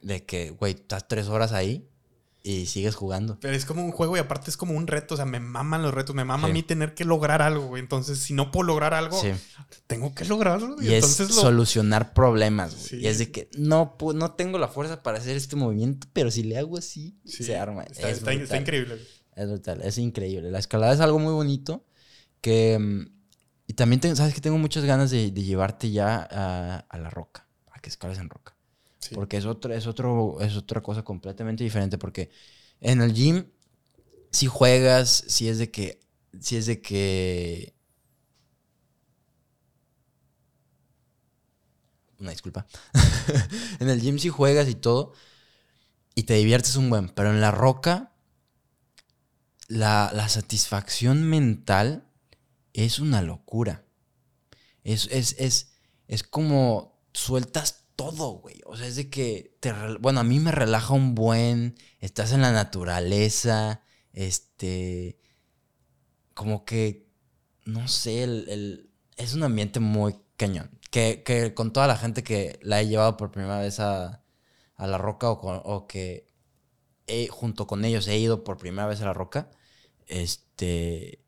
de que, güey, estás tres horas ahí y sigues jugando. pero es como un juego y aparte es como un reto, o sea, me maman los retos, me mama Sí. a mí tener que lograr algo, güey. Entonces, si no puedo lograr algo, Sí. tengo que lograrlo. Y, Y es entonces lo... solucionar problemas, güey. Sí. Y es de que no, no tengo la fuerza para hacer este movimiento, pero si le hago así, Sí, se arma. Está, es está- está increíble. Es brutal, es increíble. La escalada es algo muy bonito que... mm, Y también, tengo- ¿sabes que Tengo muchas ganas de, de llevarte ya a, a la roca, a que escales en roca. Sí. Porque es, otro, es, otro, es otra cosa completamente diferente. Porque en el gym, si juegas, si es de que... Si es de que... Una disculpa. en el gym si juegas y todo. Y te diviertes un buen. Pero en la roca, la, la satisfacción mental es una locura. Es, es, es, es como sueltas todo, güey. O sea, es de que te... Bueno, a mí me relaja un buen. Estás en la naturaleza. Este... Como que no sé, el, el- es un ambiente muy cañón. Que, que con toda la gente que la he llevado por primera vez a, a La Roca o, o que he- junto con ellos he ido por primera vez a La Roca, este,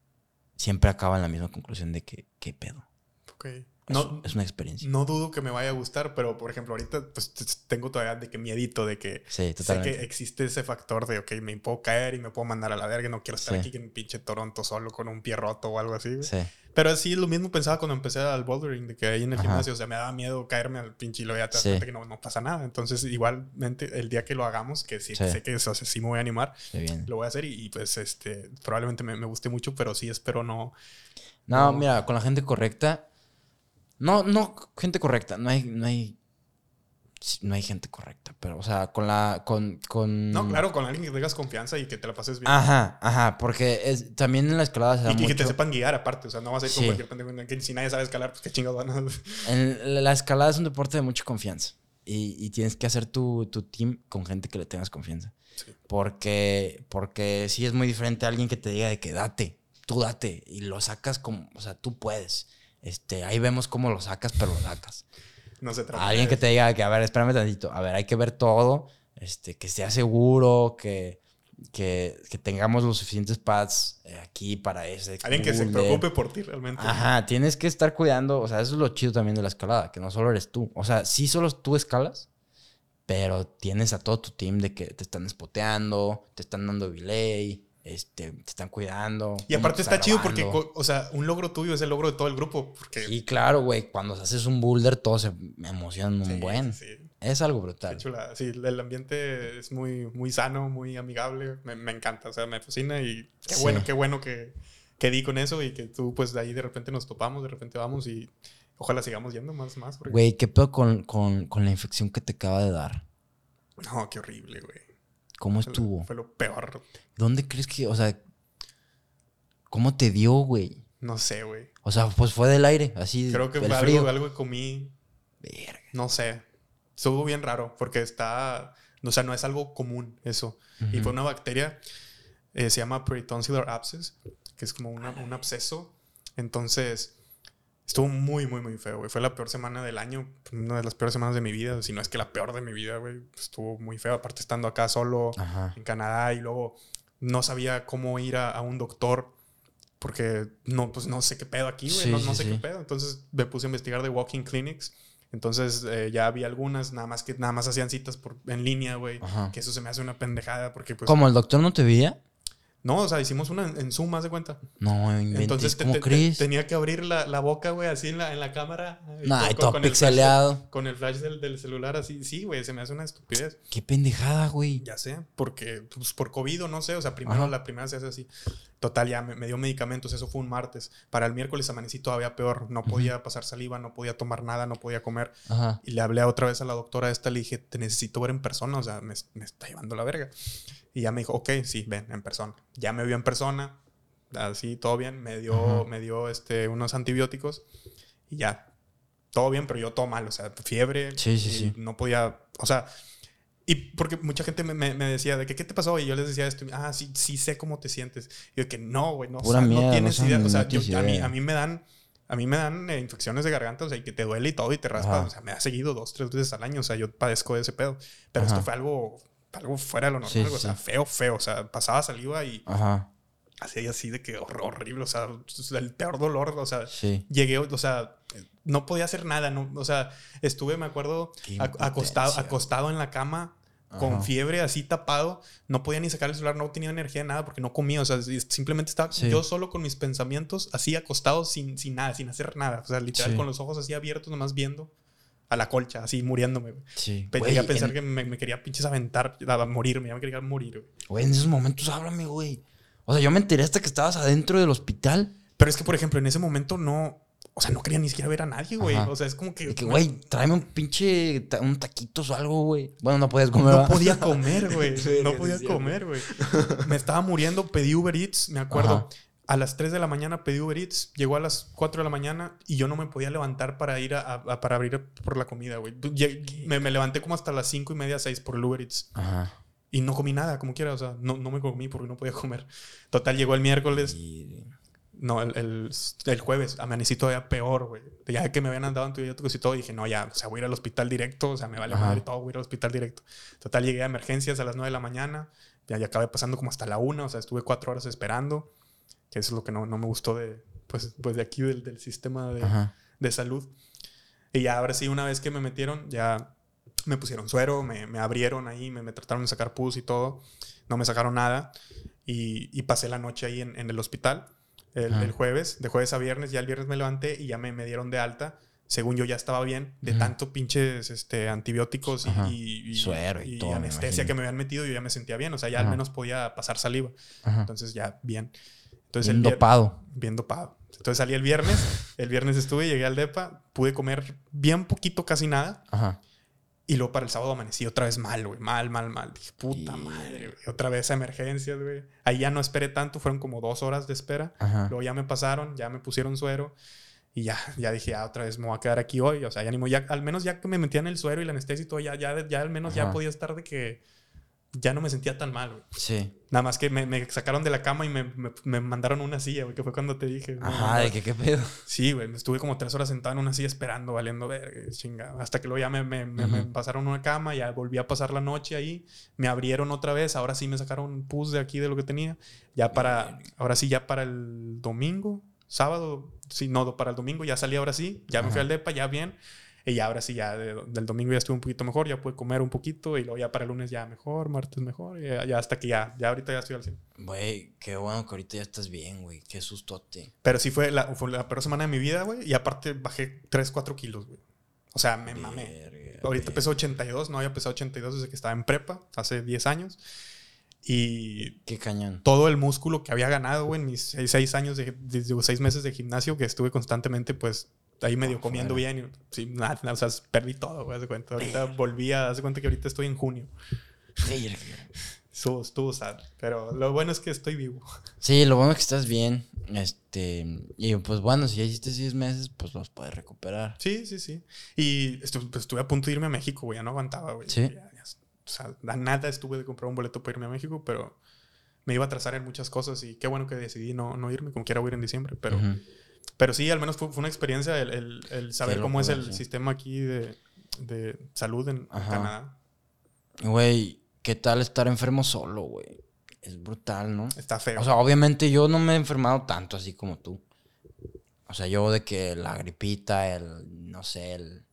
siempre acaba en la misma conclusión de que, ¿qué pedo? Ok. Es, No, es una experiencia. no dudo que me vaya a gustar, pero por ejemplo, ahorita pues tengo todavía de que miedito de que Sí, sé que existe ese factor de, ok, me puedo caer y me puedo mandar a la verga, no quiero estar Sí. aquí en pinche Toronto solo con un pie roto o algo así. Sí. Pero sí, lo mismo pensaba cuando empecé al bouldering, de que ahí en el Ajá. gimnasio, o sea, me daba miedo caerme al pinche y luego ya te das Sí. cuenta que no, no pasa nada. Entonces, igualmente, el día que lo hagamos, que sí, sé que eso, sea, sí me voy a animar, lo voy a hacer y, y, pues, este, probablemente me, me guste mucho, pero sí espero no. No, No. mira, con la gente correcta. No, no, gente correcta. No hay, no hay. sí, No hay gente correcta. Pero, o sea, con la. Con. con... No, claro, con alguien que tengas confianza y que te la pases bien. Ajá, ajá. Porque es, también en la escalada se da y que, que te sepan guiar aparte, o sea, no vas a ir con cualquier pendejo. Que si nadie sabe escalar, pues qué chingados van a. En la escalada es un deporte de mucha confianza. Y, y tienes que hacer tu, tu team con gente que le tengas confianza. Sí. Porque, porque sí es muy diferente a alguien que te diga de que date, tú date. Y lo sacas como, o sea, tú puedes. Este, ahí vemos cómo lo sacas, pero lo sacas. No se trata. Alguien de- que te diga que, a ver, espérame tantito. A ver, hay que ver todo. Este, que sea seguro, que, que, que tengamos los suficientes pads eh, aquí para ese. Alguien que se preocupe por ti realmente. Ajá, tienes que estar cuidando, o sea, eso es lo chido también de la escalada, que no solo eres tú. O sea, sí solo tú escalas, pero tienes a todo tu team de que te están spoteando, te están dando delay, este, te están cuidando. Y aparte te está chido porque, o sea, un logro tuyo es el logro de todo el grupo. Porque Sí, claro, güey, cuando haces un boulder todos se emocionan un Sí, buen. sí. Es algo brutal. chula. Sí, el ambiente es muy, muy sano, muy amigable. Me, me encanta, o sea, me fascina y qué Sí. bueno, qué bueno que, que di con eso y que tú, pues, de ahí de repente nos topamos, de repente vamos y ojalá sigamos yendo más, más. porque- Güey, ¿qué pedo con, con, con la infección que te acaba de dar? No, qué horrible, güey. ¿Cómo estuvo? Fue lo peor. ¿Dónde crees que, o sea, cómo te dio, güey? No sé, güey. O sea, pues fue del aire, así. Creo que fue algo, algo que comí, Verga. no sé. Estuvo bien raro porque está, o sea, no es algo común eso. Y fue una bacteria, eh, se llama peritonsillar abscess, que es como una- un absceso. Entonces, estuvo muy, muy, muy feo, güey. Fue la peor semana del año, una de las peores semanas de mi vida, si no es que la peor de mi vida, güey. Estuvo muy feo, aparte estando acá solo Ajá. en Canadá y luego no sabía cómo ir a, a un doctor porque no, pues no sé qué pedo aquí, güey. Sí, no, no sé sí. qué pedo. Entonces me puse a investigar de walking clinics. Entonces eh, ya había algunas, nada más que nada más hacían citas por, en línea, güey. Que eso se me hace una pendejada porque pues... ¿Cómo el doctor no te veía? No, o sea, hicimos una en, Zoom, más de cuenta. No, inventes. Entonces te- ¿Cómo te- te- tenía que abrir la, la boca, güey, así en la, en la cámara. eh, Nah, con- todo con el flash pixeleado. Con el flash del, del celular así. Sí, güey, se me hace una estupidez. Qué pendejada, güey. Ya sé, porque pues, por COVID o no sé, o sea, primero Ajá. la primera se hace así. Total, ya me, me dio medicamentos, eso fue un martes. Para el miércoles amanecí todavía peor, no podía pasar saliva, no podía tomar nada, no podía comer. Aja. Y le hablé otra vez a la doctora esta, le dije, te necesito ver en persona, o sea, me, me está llevando la verga. Y ya me dijo, ok, sí, ven, en persona. Ya me vio en persona, así, todo bien, me dio, Ajá. me dio este, unos antibióticos y ya, todo bien, pero yo todo mal, o sea, fiebre. Sí, sí, y sí. No podía, o sea, y porque mucha gente me, me- me decía de que, ¿qué te pasó? Y yo les decía esto, ah, sí, sí sé cómo te sientes. Y yo que no, güey, no, o sea, no no tienes saben, idea. O no sea, yo- a, mí, a mí me dan... A mí me dan eh, infecciones de garganta, o sea, y que te duele y todo y te raspa. Ajá. O sea, me ha seguido dos, tres veces al año. O sea, yo padezco de ese pedo. Pero Ajá. esto fue algo, algo fuera de lo normal. Sí, o sea, sí. feo, feo. O sea, pasaba saliva y Ajá. así, así de que hor- horrible. O sea, el peor dolor. O sea, Sí. llegué, o sea, no podía hacer nada. No, o sea, estuve, me acuerdo, acostado, acostado en la cama. Con Ajá. fiebre, así tapado, no podía ni sacar el celular, no tenía energía de nada porque no comía. O sea, si- simplemente estaba Sí. yo solo con mis pensamientos, así acostado, sin, sin nada, sin hacer nada. O sea, literal, Sí. con los ojos así abiertos, nomás viendo a la colcha, así muriéndome. Sí. Pe- Güey, Llegué a pensar en, que me, me quería pinches aventar, a morirme, ya me quería morir. güey. güey, en esos momentos háblame, güey. O sea, yo me enteré hasta que estabas adentro del hospital. Pero es que, por ejemplo, en ese momento no, o sea, no quería ni siquiera ver a nadie, güey. Ajá. O sea, es como que... Y que, güey, tráeme un pinche. un taquitos o algo, güey. Bueno, no podías comer. No podía comer, güey. No podía comer, güey. Me estaba muriendo, pedí Uber Eats, me acuerdo. Ajá. A las 3 de la mañana pedí Uber Eats, llegó a las 4 de la mañana y yo no me podía levantar para ir a, a- para abrir por la comida, güey. Me levanté como hasta las 5 y media, 6 por el Uber Eats Ajá. y no comí nada, como quiera. O sea, no, no me comí porque no podía comer. Total, llegó el miércoles, Y- No, el, el, el jueves amanecí todavía peor, güey. Ya que me habían andado antibióticos y todo, dije, no, ya, o sea, voy a ir al hospital directo, o sea, me vale Ajá. madre todo, voy a ir al hospital directo. Total, llegué a emergencias a las 9 de la mañana, ya, ya acabé pasando como hasta la 1, o sea, estuve cuatro horas esperando, que eso es lo que no, no me gustó de, pues, pues de aquí, del, del sistema de, de salud. Y ya ahora sí, una vez que me metieron, ya me pusieron suero, me, me abrieron ahí, me, me trataron de sacar pus y todo. No me sacaron nada. Y, y pasé la noche ahí en, en el hospital el, el jueves, de jueves a viernes. Ya el viernes me levanté y ya me, me dieron de alta. Según yo ya estaba bien, de tanto pinches este, antibióticos y, Ajá. y- y- Suero y todo, anestesia que me habían metido, yo ya me sentía bien. O sea, ya al menos podía pasar saliva. Ajá. Entonces ya bien. Entonces Bien el dopado. bien dopado. Entonces salí el viernes, el viernes estuve, llegué al DEPA, pude comer bien poquito, casi nada, Ajá. Y luego para el sábado amanecí otra vez mal, güey, mal, mal, mal. Dije, puta Y- madre, güey, otra vez a emergencias, güey. Ahí ya no esperé tanto, fueron como dos horas de espera. Ajá. Luego ya me pasaron, ya me pusieron suero. Y ya, ya dije, ah, otra vez me voy a quedar aquí hoy. O sea, ya ni ya, al menos ya que me metían el suero y la anestesia y todo, ya, ya, ya al menos ya podía estar de que ya no me sentía tan mal, güey. Sí. Nada más que me, me sacaron de la cama y me, me- me mandaron una silla, güey, que fue cuando te dije. me Ajá, de que qué pedo. Sí, güey, me estuve como tres horas sentado en una silla esperando, valiendo verga, chingada. Hasta que luego ya me, me, me- me Ujú. pasaron una cama, ya volví a pasar la noche ahí, me abrieron otra vez, ahora sí me sacaron pus de aquí de lo que tenía. Ya para, ahora sí, ya para el domingo, sábado, sí, no, para el domingo ya salí ahora sí, ya me fui al DEPA, ya bien. Y ya ahora sí, ya de- del domingo ya estuve un poquito mejor, ya pude comer un poquito y luego ya para el lunes ya mejor, martes mejor, y ya, ya hasta que ya, ya ahorita ya estoy al 100. Güey, qué bueno que ahorita ya estás bien, güey. Qué sustote. Pero sí fue la, fue la peor semana de mi vida, güey. Y aparte bajé 3, 4 kilos, güey. O sea, me mamé. Verga, Ahorita güey. peso 82, no había pesado 82 desde que estaba en prepa, hace 10 años. Y Qué cañón. todo el músculo que había ganado, güey, en mis 6 años, de, de- seis meses de gimnasio, que estuve constantemente, pues, ahí medio comiendo Afuera. bien. Y, sí, nada, o sea, perdí todo, güey, haz de cuenta. Ahorita volví a, haz de cuenta que ahorita estoy en junio. Verga. Estuvo, estuvo sad. Pero lo bueno es que estoy vivo. Sí, lo bueno es que estás bien. Este. Y pues bueno, si ya hiciste 10 meses, pues los puedes recuperar. Sí, sí, sí. Y estu- pues, estuve a punto de irme a México, güey. Ya no aguantaba, güey. Sí. Ya- ya- o sea, a nada estuve de comprar un boleto para irme a México, pero me iba a atrasar en muchas cosas y qué bueno que decidí no, no irme, como quiera voy a ir en diciembre. Pero, Ujú. Pero sí, al menos fue, fue una experiencia el, el- el saber cómo es el sí. sistema aquí de, de salud en, en Ajá. Canadá. Güey, ¿qué tal estar enfermo solo, güey? Es brutal, ¿no? Está feo. O sea, obviamente yo no me he enfermado tanto así como tú. O sea, yo de que la gripita, el, no sé, el,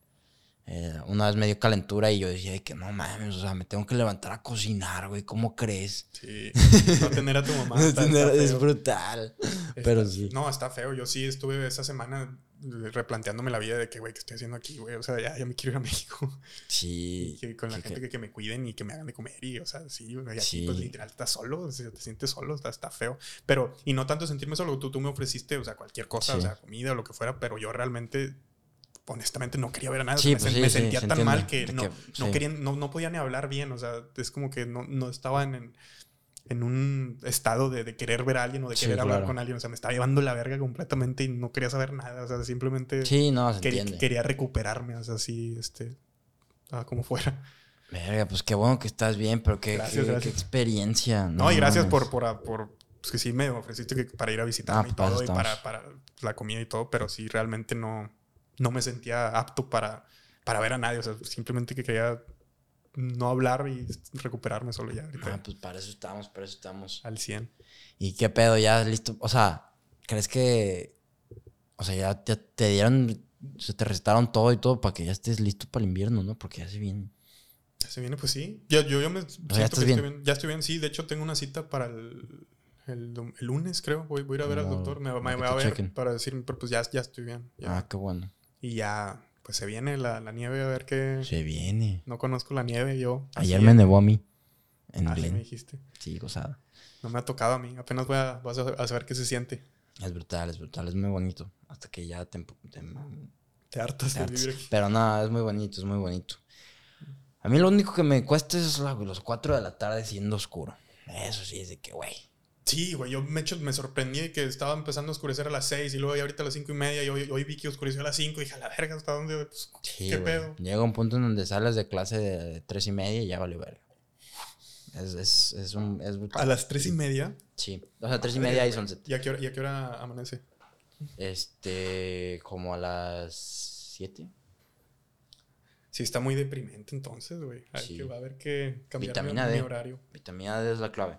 eh, una vez me dio calentura y yo decía de que no mames, o sea, me tengo que levantar a cocinar, güey, ¿cómo crees? sí. No tener a tu mamá. Tener- es brutal. Está- Pero sí. No, está feo. Yo sí estuve esa semana replanteándome la vida de que, güey, ¿qué estoy haciendo aquí, güey? O sea, ya, ya me quiero ir a México. Sí. Y con la gente que, que me cuiden y que me hagan de comer y, o sea, sí, güey, y aquí Sí. pues literal estás solo, o sea, te sientes solo, está, está feo. Pero, y no tanto sentirme solo, tú, tú me ofreciste, o sea, cualquier cosa, Sí. o sea, comida o lo que fuera, pero yo realmente, honestamente, no quería ver a nadie. Sí, sea, pues me, sí, me sentía se tan mal que no, que- no, quería, no, no podía ni hablar bien, o sea, es como que no, no estaban en, en un estado de, de querer ver a alguien o de querer hablar claro. con alguien, o sea, me estaba llevando la verga completamente y no quería saber nada, o sea, simplemente Sí, no, se quería, recuperarme, o sea, así, este, ah, como fuera. Verga, pues qué bueno que estás bien, pero qué, Gracias, qué- gracias. qué experiencia. No, y gracias por, por, por pues que sí me ofreciste que para ir a visitarme Ah, y pues, todo, y para, para la comida y todo, pero sí realmente no, no me sentía apto para, para ver a nadie. O sea, simplemente que quería no hablar y recuperarme solo ya ahorita Ah, pues para eso estamos, para eso estamos. al 100. ¿Y qué pedo? ¿Ya listo? O sea, ¿crees que... O sea, ya, ya te dieron... Se te recetaron todo y todo para que ya estés listo para el invierno, ¿no? Porque ya se viene. Ya se viene, pues sí. Yo, yo, yo me siento ya que estás estoy bien. bien. Ya estoy bien, sí. De hecho, tengo una cita para el, el, lunes, creo. Voy, voy a ir a ver al doctor. Me, me va a ver chequen. para decir, pero pues ya, ya estoy bien. ya. Ah, qué bueno. Y ya, pues se viene la, la nieve a ver qué. Se viene. No conozco la nieve yo. Ayer me nevó a mí. En Así me Glen. dijiste. Sí, gozada. No me ha tocado a mí. Apenas voy a, vas a, saber qué se siente. Es brutal, es brutal. Es muy bonito. Hasta que ya te... te- Te hartas te de hartas. vivir aquí. Pero no, es muy bonito, es muy bonito. A mí lo único que me cuesta es los 4 de la tarde siendo oscuro. Eso sí, es de que, güey. Sí, güey. Yo me, me sorprendí que estaba empezando a oscurecer a las 6 y luego ya ahorita a las 5 y media y hoy, hoy vi que oscureció a las 5 y dije, a la verga, ¿hasta dónde? Pues, Sí, ¿Qué pedo? Llega un punto en donde sales de clase de tres y media y ya vale verga. Es, es, es un. Es. A las tres y media. Sí. O sea, tres y media y sunset. ¿Y a qué hora, y a qué hora amanece? Este. Como a las siete. Sí, está muy deprimente entonces, güey. Hay Sí. que- Va a haber que cambiar Vitamina mi, D. mi horario. Vitamina D es la clave.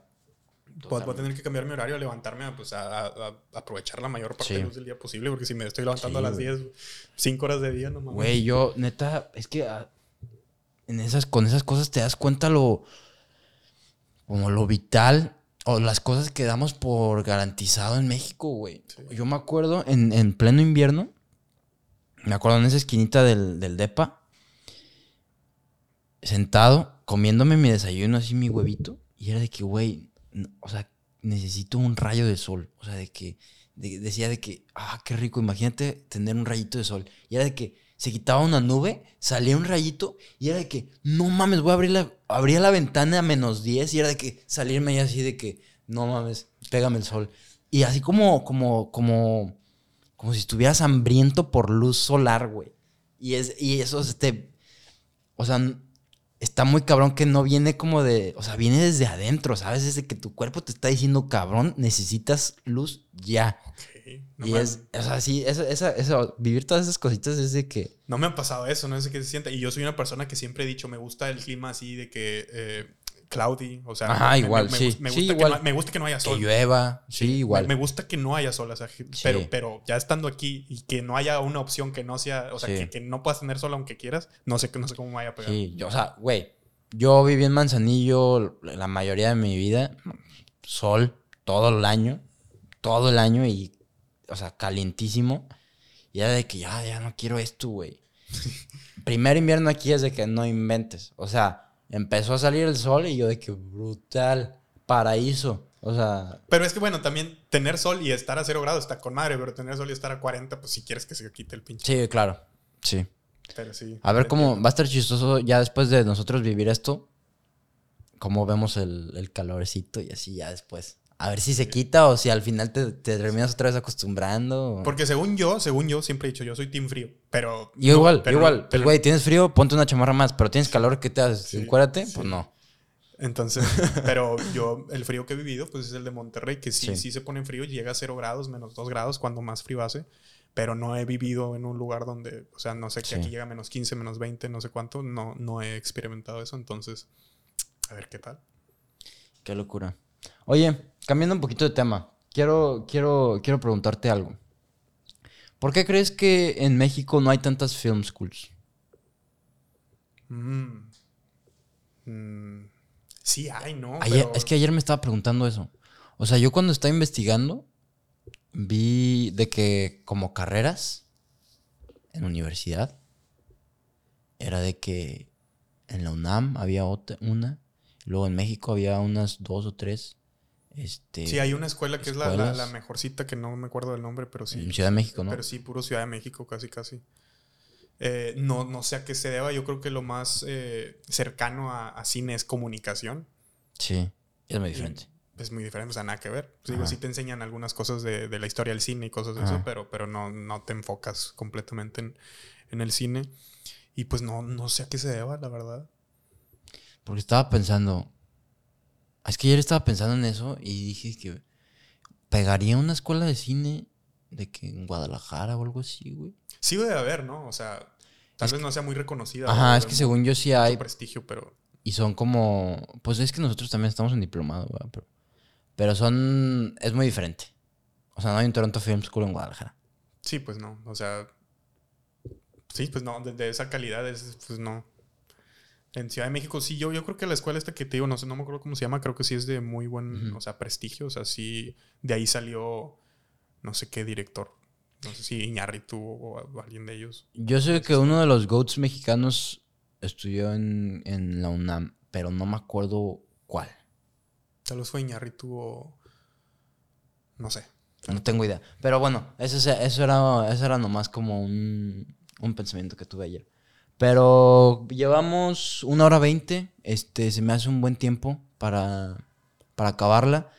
Voy, voy a tener que cambiar mi horario, levantarme a, pues, a, a- a aprovechar la mayor parte Sí. de luz del día posible, porque si me estoy levantando Sí, a las güey. 10, 5 horas de día, no mames. Güey, yo, neta, es que ah, en esas, con esas cosas te das cuenta lo. como lo vital o las cosas que damos por garantizado en México, güey. Sí. Yo me acuerdo en, en pleno invierno, me acuerdo en esa esquinita del, del DEPA, sentado, comiéndome mi desayuno así, mi huevito, y era de que, güey, o sea, necesito un rayo de sol. O sea, de que de- decía de que, ah, qué rico, imagínate tener un rayito de sol. Y era de que se quitaba una nube, salía un rayito, y era de que, no mames, voy a abrir la, abría la ventana a menos 10, y era de que salirme ahí así de que, no mames, pégame el sol. Y así como, como, como, como si estuvieras hambriento por luz solar, güey. Y, es, y eso, este, o sea, está muy cabrón que no viene como de, o sea, viene desde adentro, ¿sabes? Desde que tu cuerpo te está diciendo, cabrón, necesitas luz ya. No, y me, es, o sea, sí, eso, esa, eso, vivir todas esas cositas es de que, no me ha pasado eso, no sé qué se siente. Y yo soy una persona que siempre he dicho, me gusta el clima así de que eh, cloudy, o sea, Ajá, me- igual, me, sí. gusta- me Sí, gusta que igual. no- me gusta que no haya que sol. llueva, sí, igual. Me, gusta que no haya sol, o sea, que- Sí. pero, pero ya estando aquí y que no haya una opción que no sea, o sea, Sí. que, que no puedas tener sol aunque quieras, no sé, no sé cómo me vaya a pegar. Sí, yo, o sea, güey, yo viví en Manzanillo la mayoría de mi vida, sol todo el año, todo el año y, o sea, calientísimo. Y era de que ya, ya no quiero esto, güey. Primer invierno aquí es de que no inventes. O sea, empezó a salir el sol y yo de que brutal, paraíso. O sea, Pero es que bueno, también tener sol y estar a cero grados está con madre, pero tener sol y estar a 40, pues si quieres que se quite el pinche. sí, claro. Sí. Pero sí. A ver cómo va a estar chistoso ya después de nosotros vivir esto. Cómo vemos el, el calorcito y así ya después. A ver si se quita o si al final te, te terminas otra vez acostumbrando. o- Porque según yo, según yo, siempre he dicho, yo soy team frío, pero... Yo no, igual, pero- igual. Pues, pero- güey, tienes frío, ponte una chamarra más. Pero tienes calor, ¿qué te haces? Sí, ¿Encuérdate? sí. Pues no. Entonces, pero yo, el frío que he vivido, pues es el de Monterrey, que sí, Sí. sí, se pone frío, llega a 0 grados, menos 2 grados, cuando más frío hace. Pero no he vivido en un lugar donde, o sea, no sé, que aquí llega menos 15, menos 20, no sé cuánto, no, no he experimentado eso. Entonces, a ver qué tal. Qué locura. Oye, cambiando un poquito de tema. Quiero, quiero, quiero preguntarte algo. ¿Por qué crees que en México no hay tantas film schools? Mm. Mm. Sí hay, ¿no? Ayer- Pero- Es que ayer me estaba preguntando eso. O sea, yo cuando estaba investigando, vi de que como carreras en universidad, era de que en la UNAM había otra, una, luego en México había unas dos o tres. Este, Sí, hay una escuela que es la, la, la mejorcita, que no me acuerdo del nombre, pero sí. en Ciudad de México, ¿no? Pero sí, puro Ciudad de México, casi, casi. Eh, no, no sé a qué se deba. Yo creo que lo más eh, cercano a, a cine es comunicación. Sí, es muy diferente. Es muy diferente, o sea, nada que ver. Pues digo, sí te enseñan algunas cosas de, de la historia del cine y cosas de Ajá. eso, pero, pero no, no te enfocas completamente en, en el cine. Y pues no, no sé a qué se deba, la verdad. Porque estaba pensando. Es que ayer estaba pensando en eso y dije que pegaría una escuela de cine de que en Guadalajara o algo así, güey. Sí debe haber, ¿no? O sea, tal Es vez no sea muy reconocida. Ajá, es que según yo sí hay. prestigio, pero... Y son como. Pues es que nosotros también estamos en diplomado, ¿verdad? Pero, pero son. Es muy diferente. O sea, no hay un Toronto Film School en Guadalajara. Sí, pues no. O sea. Sí, pues no. De, de esa calidad, es, pues no. En Ciudad de México, sí, yo, yo creo que la escuela esta que te digo, no sé, no me acuerdo cómo se llama, creo que sí es de muy buen, o sea, prestigio. O sea, sí, de ahí salió no sé qué director. No sé si Iñárritu o, o alguien de ellos. Yo sé que uno de los GOATs mexicanos estudió en, en la UNAM, pero no me acuerdo cuál. Tal vez fue Iñárritu o. No sé. No tengo idea. Pero bueno, eso, eso, era, eso era nomás como un, un pensamiento que tuve ayer. Pero llevamos una hora veinte. Este, se me hace un buen tiempo para, para acabarla.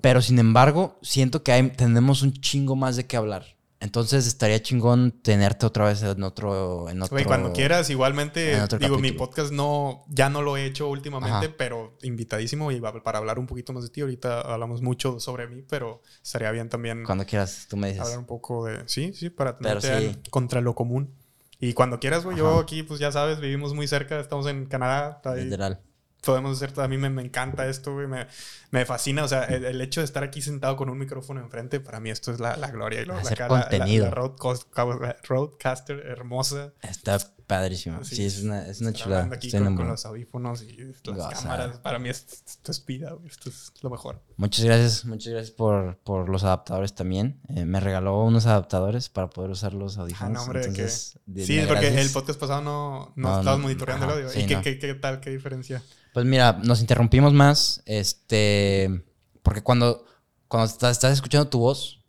Pero sin embargo, siento que hay- tenemos un chingo más de qué hablar. Entonces estaría chingón tenerte otra vez en otro. En otro Güey, cuando quieras, igualmente, digo, mi podcast no, ya no lo he hecho últimamente, Ajá. pero invitadísimo y para hablar un poquito más de ti. Ahorita hablamos mucho sobre mí, pero estaría bien también Cuando quieras, tú me dices. hablar un poco de. Sí, sí, para tenerte sí. contra lo común. Y cuando quieras, güey, yo aquí, pues ya sabes, vivimos muy cerca, estamos en Canadá. Literal. Podemos hacer, a mí me, me encanta esto, güey, me, me fascina, o sea, el, el hecho de estar aquí sentado con un micrófono enfrente, para mí esto es la, la gloria. Y luego Hacer la- contenido. La, la roadcaster hermosa. Está padrísimo. Así Sí, es una, es una chulada. aquí Estoy con, con los audífonos y las cámaras. Para mí es- esto es vida, güey, esto es lo mejor. Muchas gracias, muchas gracias por, por los adaptadores también. Eh, me regaló unos adaptadores para poder usar los Ah, audífonos. no, hombre, que- entonces, de- Sí, porque gracias. el podcast pasado no, no, No, estabas no, monitoreando el audio. sí, ¿Y qué, qué, qué tal? ¿Qué diferencia? Pues mira, nos interrumpimos más, este, porque cuando, cuando estás, estás escuchando tu voz,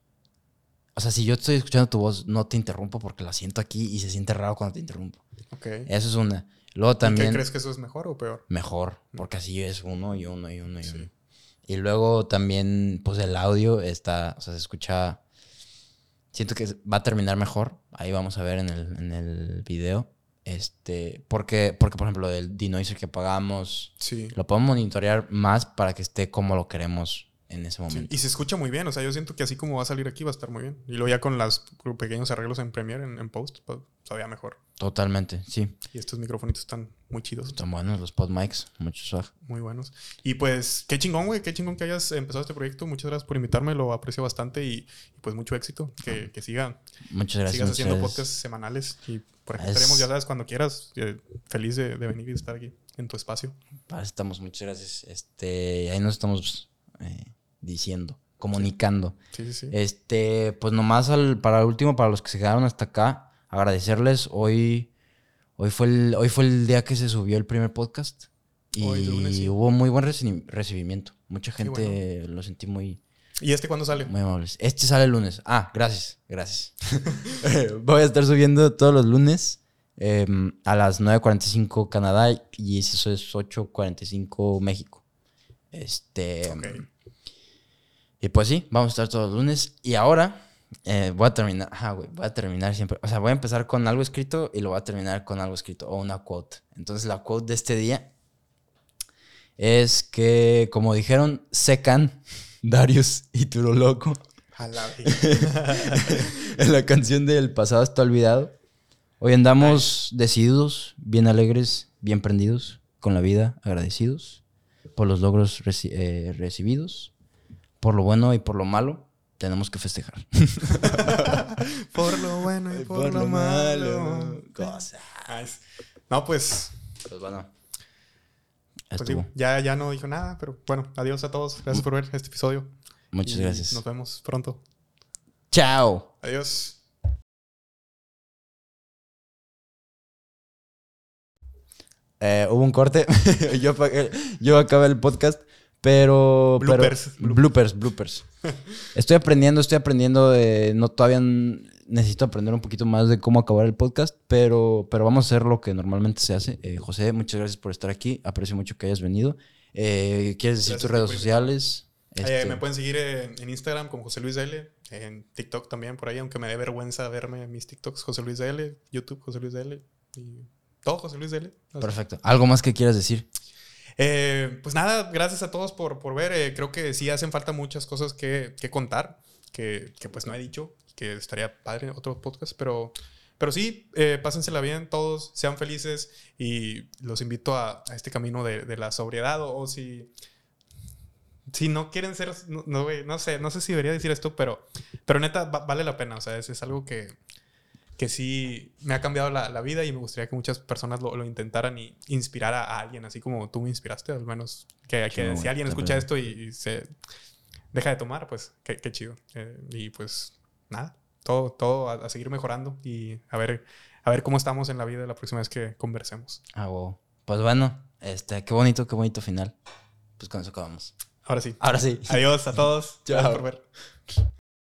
o sea, si yo estoy escuchando tu voz, no te interrumpo porque la siento aquí y se siente raro cuando te interrumpo. Ok. Eso es una. Luego ¿Y ¿Qué también crees que eso es mejor o peor? mejor, porque así es uno y uno y uno y Sí. uno. Y luego también, pues el audio está, o sea, se escucha, siento que va a terminar mejor. Ahí vamos a ver en el, en el video. Este, porque, porque por ejemplo, el denoiser que apagamos, Sí. lo podemos monitorear más para que esté como lo queremos en ese Sí, momento. Y se escucha muy bien, o sea, yo siento que así como va a salir aquí va a estar muy bien. Y luego ya con los pequeños arreglos en Premiere, en, en Post, pues todavía mejor. Totalmente, sí. Y estos microfonitos están muy chidos, Están buenos los pod mics, mucho swag. muy buenos. Y pues, qué chingón, güey, qué chingón que hayas empezado este proyecto. Muchas gracias por invitarme, lo aprecio bastante y, y, pues mucho éxito. Que, que siga, Muchas gracias. sigas haciendo podcasts semanales. Y por aquí Es- estaremos, ya sabes, cuando quieras. eh, feliz de, de venir y estar aquí en tu espacio. Eso estamos, muchas gracias. Este, ahí nos estamos eh, diciendo, comunicando. Sí, sí, sí. Este, pues nomás al, para el último, para los que se quedaron hasta acá, agradecerles. Hoy, hoy, fue el, hoy fue el día que se subió el primer podcast. Y lunes, sí. hubo muy buen reci- recibimiento. Mucha gente lo sentí muy, ¿Y este cuándo sale? muy amables. Este sale el lunes. Ah, gracias, gracias. Voy a estar subiendo todos los lunes em, a las 9.45 Canadá y eso es 8.45 México. Este. Ok. Y pues sí, vamos a estar todos los lunes. Y ahora eh, voy a terminar. Ajá, güey. Voy a terminar siempre. O sea, voy a empezar con algo escrito y lo voy a terminar con algo escrito o una quote. Entonces, la quote de este día es que, como dijeron, secan Darius y Turoloco A la en la canción del pasado está olvidado. Hoy andamos decididos, bien alegres, bien prendidos con la vida, agradecidos por los logros reci- eh, recibidos, por lo bueno y por lo malo. Tenemos que festejar. por lo bueno y por, lo, malo. Nice. No, pues, Pues bueno. Pues digo, ya, ya no dijo nada, pero bueno, adiós a todos. Gracias por ver este episodio. Muchas Y gracias. Nos vemos pronto. Chao. Adiós. Eh, hubo un corte. yo, yo acabé el podcast, pero. pero- Bloopers, bloopers, bloopers. estoy aprendiendo, estoy aprendiendo. de- no, todavía necesito aprender un poquito más de cómo acabar el podcast, pero, pero vamos a hacer lo que normalmente se hace. Eh, José, muchas gracias por estar aquí. Aprecio mucho que hayas venido. Eh, ¿Quieres decir Gracias tus redes sociales? Este, me pueden seguir en, en Instagram como José Luis L, en TikTok también por ahí, aunque me dé vergüenza verme mis TikToks, José Luis L, YouTube José Luis L y todo José Luis L. Sea, Perfecto. ¿Algo más que quieras decir? Eh, pues nada, gracias a todos por, por ver. Eh, creo que sí hacen falta muchas cosas que, que contar, que, que pues no he dicho, que estaría padre otro podcast, pero, pero sí, eh, pásensela bien todos, sean felices y los invito a, a este camino de, de la sobriedad o, o si... Si no quieren ser, no, no, no sé, no sé si debería decir esto, pero, pero neta va- vale la pena, o sea, es, es algo que, que sí me ha cambiado la, la vida y me gustaría que muchas personas lo, lo intentaran y inspirar a, a alguien, así como tú me inspiraste, al menos. Que, que si alguien escucha esto y, y se deja de tomar, pues qué, qué chido. Eh, y pues nada, todo, todo a, a seguir mejorando y a ver, a ver cómo estamos en la vida la próxima vez que conversemos. Ah, wow. Pues bueno, este, qué bonito, qué bonito final. Pues con eso acabamos. Ahora sí. Ahora sí. Adiós a todos. Chao. Gracias por ver.